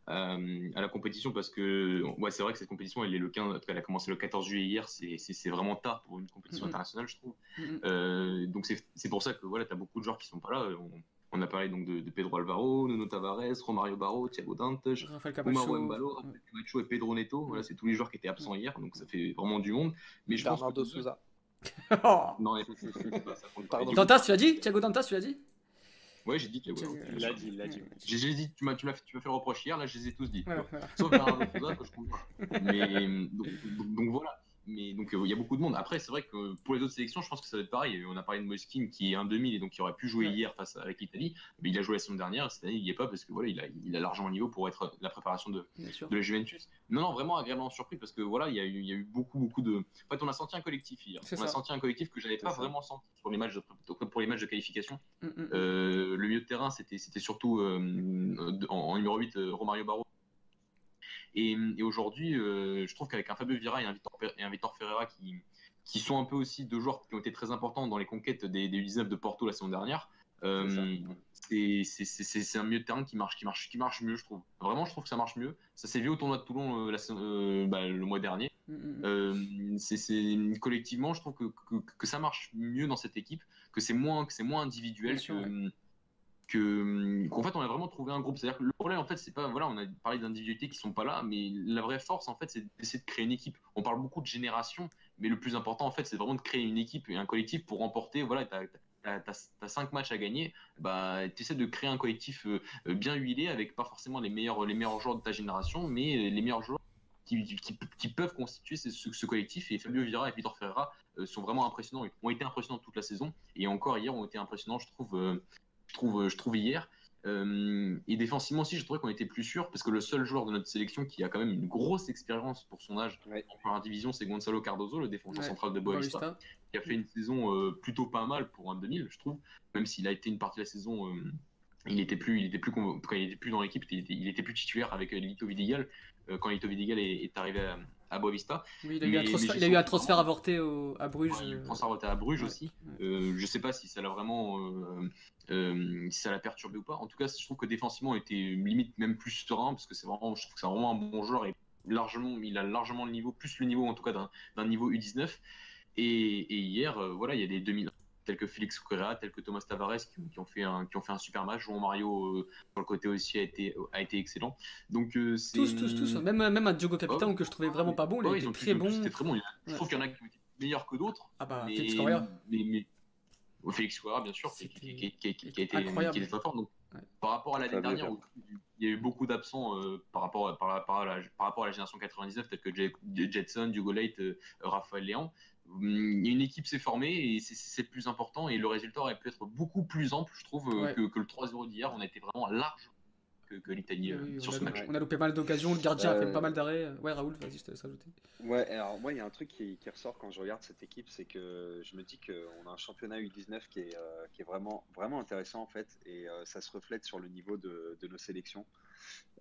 euh, à la compétition parce que, ouais, c'est vrai que cette compétition, elle, est le 15, en tout cas, elle a commencé le 14 juillet hier. C'est vraiment tard pour une compétition Mhm. internationale, je trouve. Mhm. Euh, donc, c'est c'est pour ça que voilà, tu as beaucoup de joueurs qui sont pas là. On, on a parlé donc de, de Pedro Alvaro, Nuno Tavares, Romario Barro, Thiago Dantes, Raphaël Omaro Camacho. Mbalo, Rafael Camacho et Pedro Neto. Voilà, c'est tous les joueurs qui étaient absents hier, donc ça fait vraiment du monde. Mais je pense que- Souza. Oh Non, c'est- pas ça. Pardon. Dantas, tu l'as dit? Thiago Dantas, tu l'as dit? Ouais, j'ai dit Thiago. Thiago, bien Il sûr. l'a dit, il l'a dit. J'ai dit, tu m'as tu m'as fait, tu m'as fait le reproche hier, là je les ai tous dit. Sauf que je compte pas. Mais donc, donc- donc voilà. Mais donc euh, il y a beaucoup de monde. Après, c'est vrai que pour les autres sélections, je pense que ça va être pareil. On a parlé de Moiskin qui est un 2000 et donc qui aurait pu jouer Ouais. hier face à- avec l'Italie. Mais il a joué la semaine dernière. Cette année, il n'y est pas parce que voilà, il a, il a largement le niveau pour être la préparation de, de la Juventus. Non, non, vraiment agréablement surpris parce que voilà, il y a eu, il y a eu beaucoup, beaucoup de. En fait, on a senti un collectif hier. On a senti un collectif que j'avais pas ça. vraiment senti pour les matchs de, pour les matchs de qualification. Mm, mm, mm. Euh, le milieu de terrain, c'était c'était surtout euh, en, en numéro 8, euh, Romario Barro. Et, et aujourd'hui, euh, je trouve qu'avec un Fabio Vira et un Vitor, Pe- et un Ferreira qui, qui sont un peu aussi deux joueurs qui ont été très importants dans les conquêtes des, des U19 de Porto la saison dernière, euh, c'est un milieu de terrain qui marche, qui, marche, qui marche mieux, je trouve. Vraiment, je trouve que ça marche mieux. Ça s'est vu au tournoi de Toulon euh, la euh, bah, le mois dernier. Mm, mm, mm. C'est collectivement, je trouve que, que, que ça marche mieux dans cette équipe, que c'est moins, que moins individuel Bien sûr, que. Que- qu'en fait on a vraiment trouvé un groupe. C'est à dire que le problème en fait c'est pas voilà on a parlé d'individualités qui sont pas là mais la vraie force en fait c'est d'essayer de créer une équipe. On parle beaucoup de génération mais le plus important en fait c'est vraiment de créer une équipe et un collectif pour remporter voilà t'as t'as cinq matchs à gagner. Bah tu essaies de créer un collectif euh, euh, bien huilé avec pas forcément les meilleurs les meilleurs joueurs de ta génération mais les meilleurs joueurs qui, peuvent constituer ce, collectif. Et Fabio Vieira et Vitor Ferreira euh, sont vraiment impressionnants. Ils ont été impressionnants toute la saison. Et encore hier ont été impressionnants je trouve je trouve, je trouve hier. Euh, et défensivement aussi, je trouvais qu'on était plus sûr parce que le seul joueur de notre sélection qui a quand même une grosse expérience pour son âge Ouais. en première division, c'est Gonzalo Cardozo, le défenseur Ouais, central de Boavista, qui a fait une saison euh, plutôt pas mal pour un 2000, je trouve, même s'il a été une partie de la saison. euh, il était plus, il était plus, convo- quand il était plus dans l'équipe, il était, il était plus titulaire avec euh, Lito Vidigal. Euh, quand Lito Vidigal est, est arrivé à, à Boavista. Oui, il a eu un Mais- transfert, mais il a j'ai eu un senti transfert vraiment- avorté au- à Bruges. Ouais, il a eu euh, transfert voté à Bruges ouais, aussi. ouais. Euh, je sais pas si ça l'a vraiment, euh, euh, si ça l'a perturbé ou pas. En tout cas, je trouve que défensivement, il était limite même plus serein parce que c'est vraiment, je trouve que c'est vraiment un bon joueur et largement, il a largement le niveau, plus le niveau en tout cas d'un niveau U19. Et, et hier, euh, voilà, il y a des 2000 tels que Félix Correa, tels que Thomas Tavares qui, qui ont fait un, qui ont fait un super match. Juan Mario euh, sur le côté aussi a été, a été excellent. Donc euh, Tous, tous, tous. Même, même un Diogo Capitão Ouais. que je trouvais vraiment pas bon, il Ouais, ont très bon. C'était très bon. Je Ouais. trouve qu'il y en a qui ont été meilleurs que d'autres. Ah bah, Mais, Félix Correa. mais, mais- Félix Correa, bien sûr, qui, qui- qui- a été, Incroyable. était très fort. Donc, Ouais. par rapport à l'année dernière, où il y a eu beaucoup d'absents euh, par, rapport, par, la- par, la- par rapport à la génération 99, tels que Jet- Jetson, Diogo Leite, euh, Raphaël Léon. Hum, Une équipe s'est formée et c'est- le plus important. Et le résultat aurait pu être beaucoup plus ample, je trouve, euh, Ouais. que, que le 3-0 d'hier. On a été vraiment large que, que l'Italie euh, Oui, oui, sur on, ce a, match. on a loupé pas mal d'occasions, le gardien a fait Euh, pas mal d'arrêts. Ouais, Raoul, vas-y, je te laisse ajouter. Ouais, alors moi, il y a un truc qui, qui ressort quand je regarde cette équipe, c'est que je me dis qu'on a un championnat U19 qui est, euh, qui est vraiment, vraiment intéressant en fait, et euh, ça se reflète sur le niveau de, de nos sélections.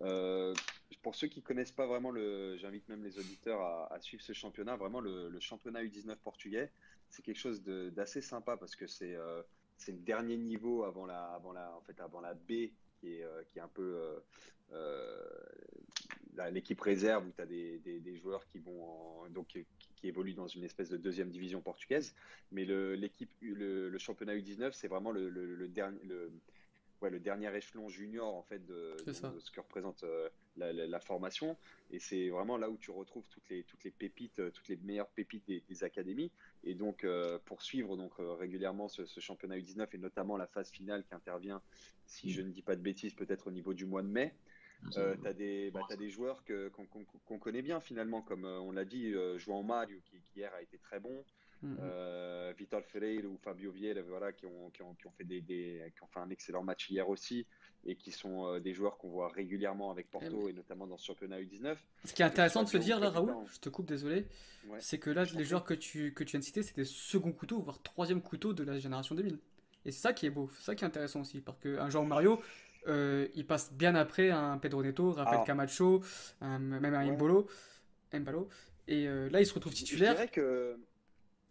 Euh, pour ceux qui connaissent pas vraiment le, j'invite même les auditeurs à, à suivre ce championnat. Vraiment, le, le championnat U19 portugais, c'est quelque chose de- d'assez sympa parce que c'est euh, c'est le dernier niveau avant la, avant la, en fait, avant la B qui est, euh, qui est un peu euh, euh, l'équipe réserve où tu as des, des- joueurs qui vont en- donc qui, évoluent dans une espèce de deuxième division portugaise. Mais le, l'équipe, le, le championnat U19, c'est vraiment le, le- dernier, ouais, le dernier échelon junior en fait de, ce que représente euh, la, la- la formation. Et c'est vraiment là où tu retrouves toutes les, toutes les pépites, euh, toutes les meilleures pépites des, des académies. Et donc, euh, pour suivre donc, euh, régulièrement ce, ce championnat U19 et notamment la phase finale qui intervient, si je ne dis pas de bêtises, peut-être au niveau du mois de mai, euh, tu as, des, bah, t'as des joueurs que, qu'on, connaît bien finalement, comme euh, on l'a dit, euh, João Mario qui, qui hier a été très bon, Mhm. euh, Vitor Ferreira ou Fabio Viel, voilà, qui ont, qui ont, qui ont fait des, des- qui ont fait un excellent match hier aussi et qui sont euh, des joueurs qu'on voit régulièrement avec Porto et notamment dans ce championnat U19. Ce qui est intéressant de se dire là. Raoul, je te coupe, désolé, Ouais. c'est que là, Je les joueurs que tu, que tu viens de citer, c'était second couteau, voire troisième couteau de la génération 2000. Et c'est ça qui est beau, c'est ça qui est intéressant aussi, parce qu'un joueur Mario, euh, il passe bien après un Pedro Neto, Rafael Alors- Camacho, un- même un Ouais. Mbolo, Mbalo, et euh, là, il se retrouve Je titulaire. dirais que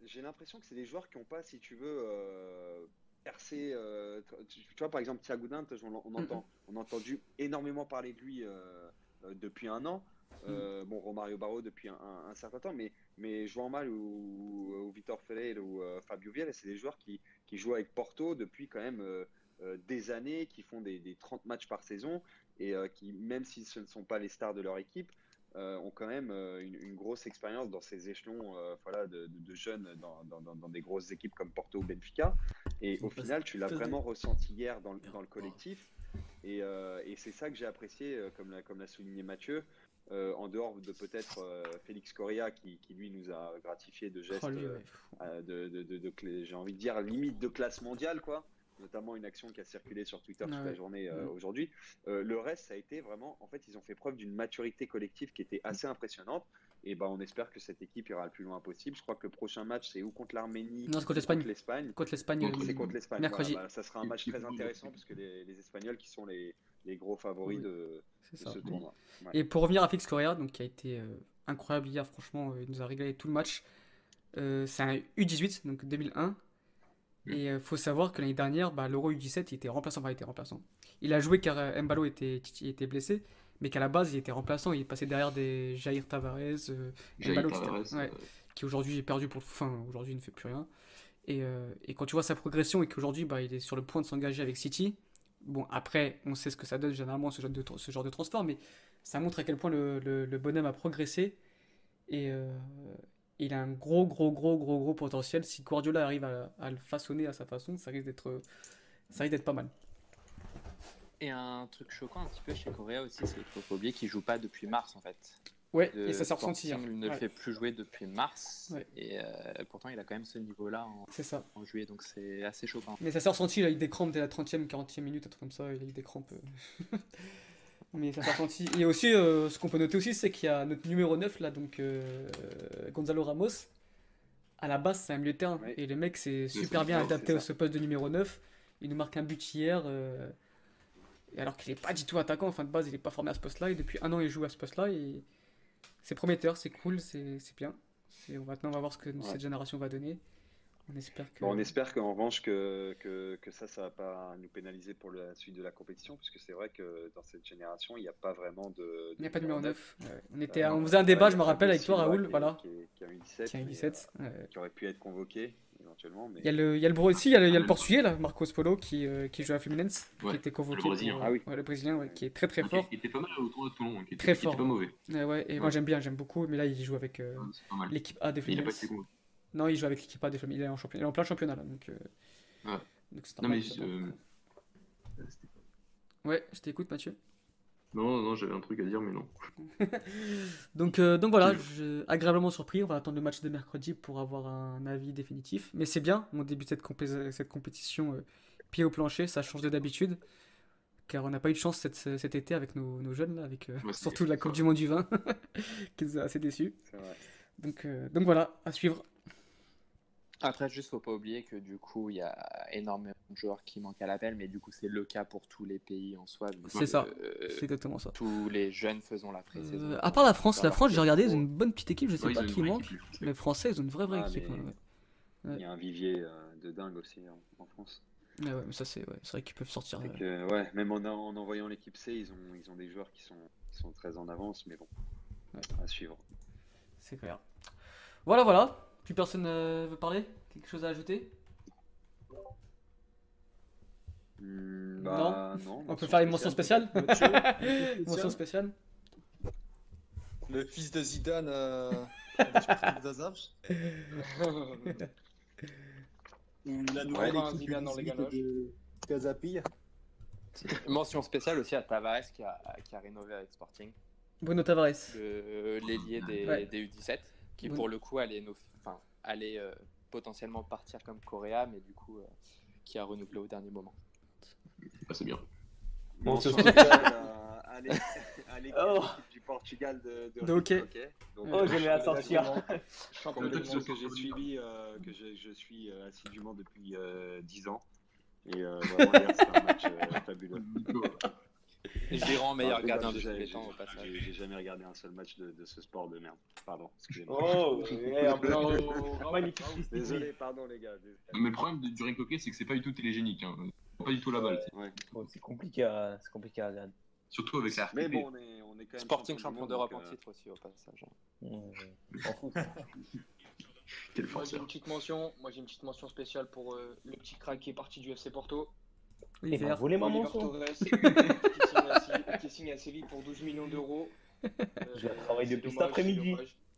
j'ai l'impression que c'est des joueurs qui n'ont pas, si tu veux, euh, percé. euh, tu, tu vois, par exemple, Thiago Dantas, on, on entend, on a entendu énormément parler de lui euh, depuis un an. Euh, Bon, Romario Barro depuis un, un- un certain temps, mais, mais João Mal ou, ou Vitor Ferreira ou Fabio Viel, c'est des joueurs qui, qui jouent avec Porto depuis quand même euh, euh, des années, qui font des, des 30 matchs par saison et qui, même si ce ne sont pas les stars de leur équipe, ont quand même euh, une, une grosse expérience dans ces échelons euh, voilà, de, de- de jeunes dans, dans- dans- dans des grosses équipes comme Porto ou Benfica. Et au final, tu l'as vraiment ressenti hier dans, le- collectif. Et, euh, et c'est ça que j'ai apprécié, euh, comme l'a, comme souligné Mathieu, euh, en dehors de peut-être euh, Félix Correa qui, qui, lui nous a gratifié de gestes, Oh, euh, euh, de, de- de- de clé- j'ai envie de dire limite de classe mondiale, quoi. Notamment une action qui a circulé sur Twitter toute la journée euh, Mhm. aujourd'hui. Euh, le reste, ça a été vraiment, en fait, ils ont fait preuve d'une maturité collective qui était assez impressionnante. Et ben, on espère que cette équipe ira le plus loin possible. Je crois que le prochain match, c'est ou contre l'Arménie, Non, c'est contre l'Espagne. contre l'Espagne. Contre l'Espagne, Contre- euh, C'est contre l'Espagne. mercredi. Voilà, bah, ça sera un match très intéressant parce que les, les Espagnols qui sont les, les gros favoris Oui, de, c'est de ça. ce tournoi. Ouais. Et pour revenir à Félix Correa, donc, qui a été euh, incroyable hier, franchement, il nous a régalé tout le match. C'est un U18, donc 2001. Et il faut savoir que l'année dernière, bah, l'Euro U17, il était remplaçant. Enfin, il était remplaçant. Il a joué car euh, Mbalo était, était blessé, mais qu'à la base, il était remplaçant. Il passait derrière des Jair Tavares, euh, Jair Mbalo, Tavares, etc. Ouais, euh, qui aujourd'hui est perdu pour le fin. Aujourd'hui, il ne fait plus rien. Et, euh, et quand tu vois sa progression et qu'aujourd'hui, bah, il est sur le point de s'engager avec City. Bon, après, on sait ce que ça donne généralement, ce genre de, ce genre de transport, mais ça montre à quel point le, le- le bonhomme a progressé. Et euh, il a un gros, gros, gros, gros, gros potentiel. Si Guardiola arrive à, à le façonner à sa façon, ça risque d'être, ça risque d'être pas mal. Et un truc choquant un petit peu chez Correa aussi, c'est qu'il faut pas oublier qu'il joue pas depuis mars en fait. Ouais, et ça s'est ressenti. Hier. ne le fait plus jouer depuis mars. Ouais. Et euh, pourtant, il a quand même ce niveau-là en, ça. en juillet, donc c'est assez choquant. Mais ça s'est ressenti, il a eu des crampes dès la 30e, 40e minute, un truc comme ça, il a eu des crampes. euh. Mais ça s'est ressenti. Et aussi, euh, ce qu'on peut noter aussi, c'est qu'il y a notre numéro 9, là, donc euh, Gonzalo Ramos. À la base, c'est un milieu de terrain. Ouais. Et le mec s'est C'est super bien adapté à ce poste de numéro 9. Il nous marque un but hier. euh, alors qu'il n'est pas du tout attaquant, enfin de base, il n'est pas formé à ce poste-là. Et depuis un an, il joue à ce poste-là. Et c'est prometteur, c'est cool, c'est bien. Maintenant, on va voir ce que Ouais. cette génération va donner. On espère que. Bon, on espère qu'en revanche que, que, que ça, ça va pas nous pénaliser pour la suite de la compétition, parce que c'est vrai que dans cette génération, il n'y a pas vraiment de. Il n'y a pas de numéro 9. Ouais, On, était, Euh, on faisait un débat, je me il rappelle, avec toi, Raoul, qui voilà, Qui, est- qui a eu 17. qui a eu mais, 17. euh, ouais. qui aurait pu être convoqué éventuellement. Mais... Il y a le, il y a le Bro aussi, il y a le, il y a le Portugais, là, Marcos Polo, qui, euh, qui joue à Fluminense, Ouais, qui était convoqué. le Brésilien. pour- Ah oui. ouais, le Brésilien, ouais, qui est très très fort. Qui était pas mal autour de Toulon, qui était, Très qui était fort. pas mauvais. Ouais, ouais, et moi j'aime bien, j'aime beaucoup, mais là il joue avec euh, l'équipe A des il pas Fluminense. Non, il joue avec l'équipe des Fluminense, il est en, champion... il est en plein championnat là, donc. euh, donc c'est Non, mais. Ouais, je t'écoute, Mathieu. non, non, j'avais un truc à dire, mais non. Donc, euh, donc voilà, je... agréablement surpris. On va attendre le match de mercredi pour avoir un avis définitif. Mais c'est bien, on débute cette, compé- cette compétition euh, pied au plancher, ça change de d'habitude. Car on n'a pas eu de chance cet, cet été avec nos, nos jeunes, là, avec, euh, Ouais, surtout la Coupe du Monde du vin, qui nous a assez déçus. C'est vrai. Donc, donc voilà, à suivre. Après, juste faut pas oublier que du coup, il y a énormément de joueurs qui manquent à l'appel, mais du coup, c'est le cas pour tous les pays en soi. C'est ça. euh, C'est exactement ça. tous les jeunes faisons la pré-saison. Euh, à part la France, la. France, j'ai regardé, ils ont une bonne petite équipe, je sais pas qui manque. équipe, les Français. Ils ont une vraie vraie Ah, équipe. mais- ouais, ouais. Il y a un vivier euh, de dingue aussi en, en France. Ouais, ouais, mais ça c'est ouais, vrai qu'ils peuvent sortir. Euh, que, ouais, même en, en envoyant l'équipe C, ils ont, ils ont des joueurs qui sont, qui sont très en avance, mais bon, Ouais. à suivre. C'est clair. Voilà, voilà. Plus personne euh, veut parler? Quelque chose à ajouter? Hmm, bah, non. On peut faire une mention spéciale? Mathieu, Mention spéciale Le fils de Zidane euh, avec Zazav. Ou la nouvelle Ouais, équipe Zidane dans les U18 galoches. de. Mention spéciale aussi à Tavares qui a, qui a rénové avec Sporting, Bruno Tavares. l'ailier des, Ouais. des U17, qui pour le coup allait, nous- enfin, allait euh, potentiellement partir comme Correa, mais du coup, euh, qui a renouvelé au dernier moment. Ah, c'est bien. Mention spéciale à, à l'équipe Oh. du Portugal de, De hockey. Donc, Oh, euh, j'aimais la sortir. tu que j'ai suivi, euh, que je, je suis euh, assidûment depuis euh, 10 ans. Et euh, vraiment, hier, c'était un match euh, fabuleux. Gérant meilleur gardien de j'ai- tous les temps au passage. J'ai jamais regardé un seul match de, de ce sport de merde. Pardon, excusez-moi. Oh, Bravo, magnifique. Désolé, pardon les gars. désolé. Mais le problème de- du ring hockey, c'est que c'est pas du tout télégénique. Hein. Pas du tout la balle. Ouais. Oh, C'est compliqué à, c'est compliqué à regarder. Surtout avec ça. Mais bon, on est, on est quand même. Sporting champion d'Europe en euh, titre aussi au passage. Fout. Quel Moi j'ai une petite mention, moi j'ai une petite mention spéciale pour euh, le petit crack qui est parti du FC Porto. Il L'hiver. m'a volé ma Oliver mention. Torres, qui, signe à Séville, pour 12 millions d'euros. Euh, Je vais travailler c'est depuis cet après-midi.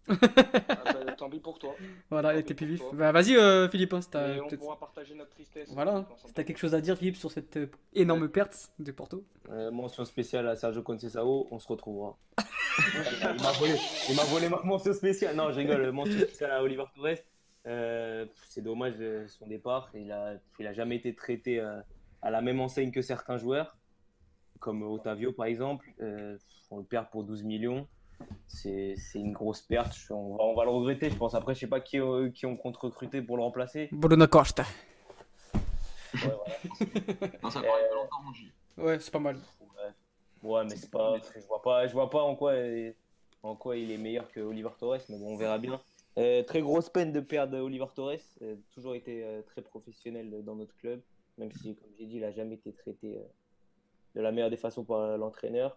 Ah bah, tant pis pour toi. Voilà, Tant et t'es plus vif. Bah vas-y, euh, Philippe, hein, Et on pourra partager notre tristesse. Voilà, si t'as quelque chose à dire, Philippe, sur cette euh, énorme perte de Porto. Euh, mention spéciale à Sergio Conceição, on se retrouvera. il m'a volé, il m'a volé ma mention spéciale. Non, je rigole. Mention spéciale à Oliver Torres. Euh, c'est dommage euh, son départ. Il a, il a jamais été traité euh, à la même enseigne que certains joueurs, comme Otavio par exemple. Euh, on le perd pour 12 millions. C'est c'est une grosse perte. On va, on va le regretter, je pense. Après, je sais pas qui, euh, qui ont contre-recruté pour le remplacer. Bruno Costa. Ouais, voilà. Non, ça J. Ouais, c'est pas mal. Ouais, mais c'est pas, je vois pas, je vois pas en quoi, en quoi il est meilleur que Oliver Torres, mais bon, on verra bien. Euh, très grosse peine de perdre Oliver Torres, euh, toujours été euh, très professionnel dans notre club, même si, comme j'ai dit, il a jamais été traité euh, de la meilleure des façons par l'entraîneur,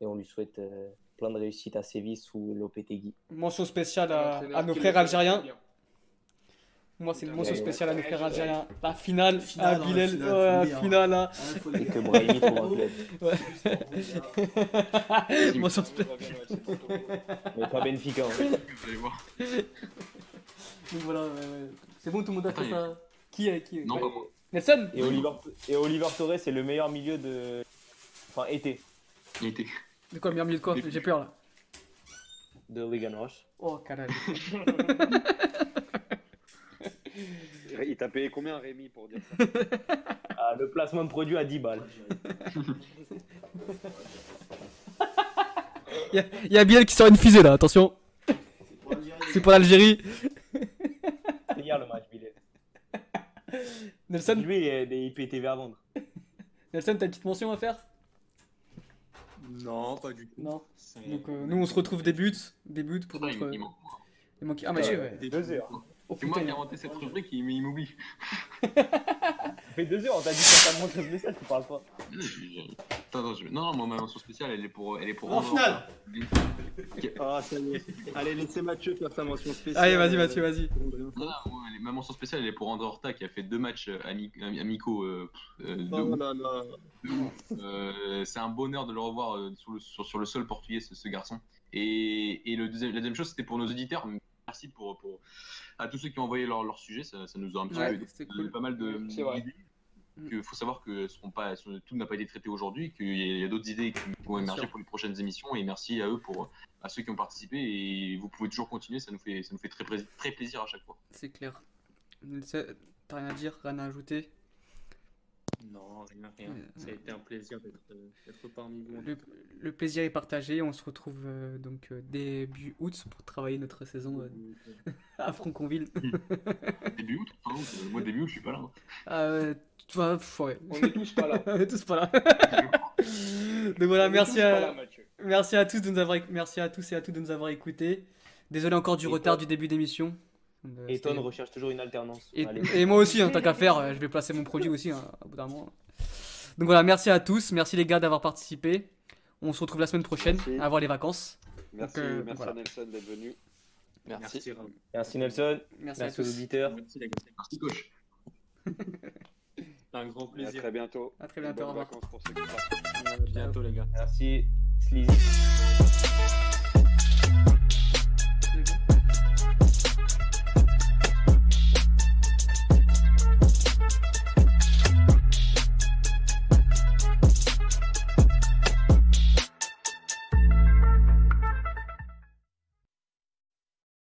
et on lui souhaite euh, plein de réussite à Séville sous Lopetegui. Mention spéciale à, nos frères fait algériens. Moi, c'est une mention spéciale à nos frères algériens. La finale, Finale, à hein, Bilal, finale, ouais, dire. finale, là. Faut Et que. Brahimi trouve un club. Ouais. mention On spé- verra bien le FC Porto. Mais pas Benfica. hein. Vous allez voir. Donc voilà, ouais, ouais. c'est bon, tout le monde a fait ça. Qui est qui est Non, Ouais. pas moi. Nelson Et Oliver, et Oliver Torres est le meilleur milieu de. Enfin, été, était. De quoi, le meilleur milieu de quoi? J'ai peur là. de Wigan Rush. Oh, carré. Il t'a payé combien Rémi pour dire ça? Ah, le placement de produit à 10 balles. Il y, a- y a Biel qui sort une fusée là, attention. C'est pour l'Algérie. C'est hier le match, Billet. Nelson, Lui, il y a des IPTV à vendre. Nelson, t'as une petite mention à faire? Non, pas du tout. Non. Donc euh, nous on se retrouve des buts, des buts pour notre. il manque- il manque- Ah mais j'ai ouais. fait deux heures. Oh C'est moi qui ai inventé cette rubrique, il, il m'oublie. Ça fait deux heures, on t'a dit que t'as montré ce message, tu parles pas. Attends, attends, je... Non, non, moi, ma mention spéciale, elle est pour. Elle est pour En finale Ah, ça y est. Allez, laissez Mathieu faire sa mention spéciale. Allez vas-y Mathieu, vas-y. Non, non, moi, elle est- ma mention spéciale, elle est pour André Horta qui a fait deux matchs euh, ami- ami- amicaux. euh, euh, Oh là là. Euh, c'est un bonheur de le revoir euh, sur, le, sur, sur le sol portugais, ce, ce garçon. Et, et le deuxième, la deuxième chose, c'était pour nos auditeurs. Merci pour, pour, à tous ceux qui ont envoyé leur, leur sujet, ça, ça nous a un petit Ouais, peu cool. pas mal de C'est vrai. d'idées. Il faut savoir que seront pas, tout n'a pas été traité aujourd'hui, qu'il y a, d'autres idées qui vont émerger sûr. pour les prochaines émissions. Et merci à eux pour à ceux qui ont participé. Et vous pouvez toujours continuer, ça nous fait, ça nous fait très, plaisir- très plaisir à chaque fois. C'est clair. T'as rien à dire, rien à ajouter? Non, rien, rien. Euh, Ça a été un plaisir d'être euh, d'être parmi vous. le, le plaisir est partagé, on se retrouve euh, donc début août pour travailler notre saison euh, à Franconville. Début août, enfin, moi début août, je suis pas là. hein. Pff, ouais. On est tous pas là. On est tous pas là. donc voilà, On merci là, à, Mathieu. merci à tous de nous avoir, merci à tous et à toutes de nous avoir écoutés. Désolé encore du Et retard toi du début d'émission. Euh, Et Ton recherche toujours une alternance. Et, et moi aussi, hein, tant qu'à faire, euh, je vais placer mon produit aussi, hein, au bout d'un moment. Donc voilà, merci à tous, merci les gars d'avoir participé. On se retrouve la semaine prochaine, Merci. avant les vacances. Merci, euh, merci voilà. à Nelson d'être venu. Merci. Merci. Merci Nelson, Merci, à merci aux tous. auditeurs. Merci, les gars. Merci coach. Un grand Et à plaisir. très bientôt. À très bientôt, Bonnes vacances pour ceux qui partent. À bientôt, les gars. Merci Sleazy.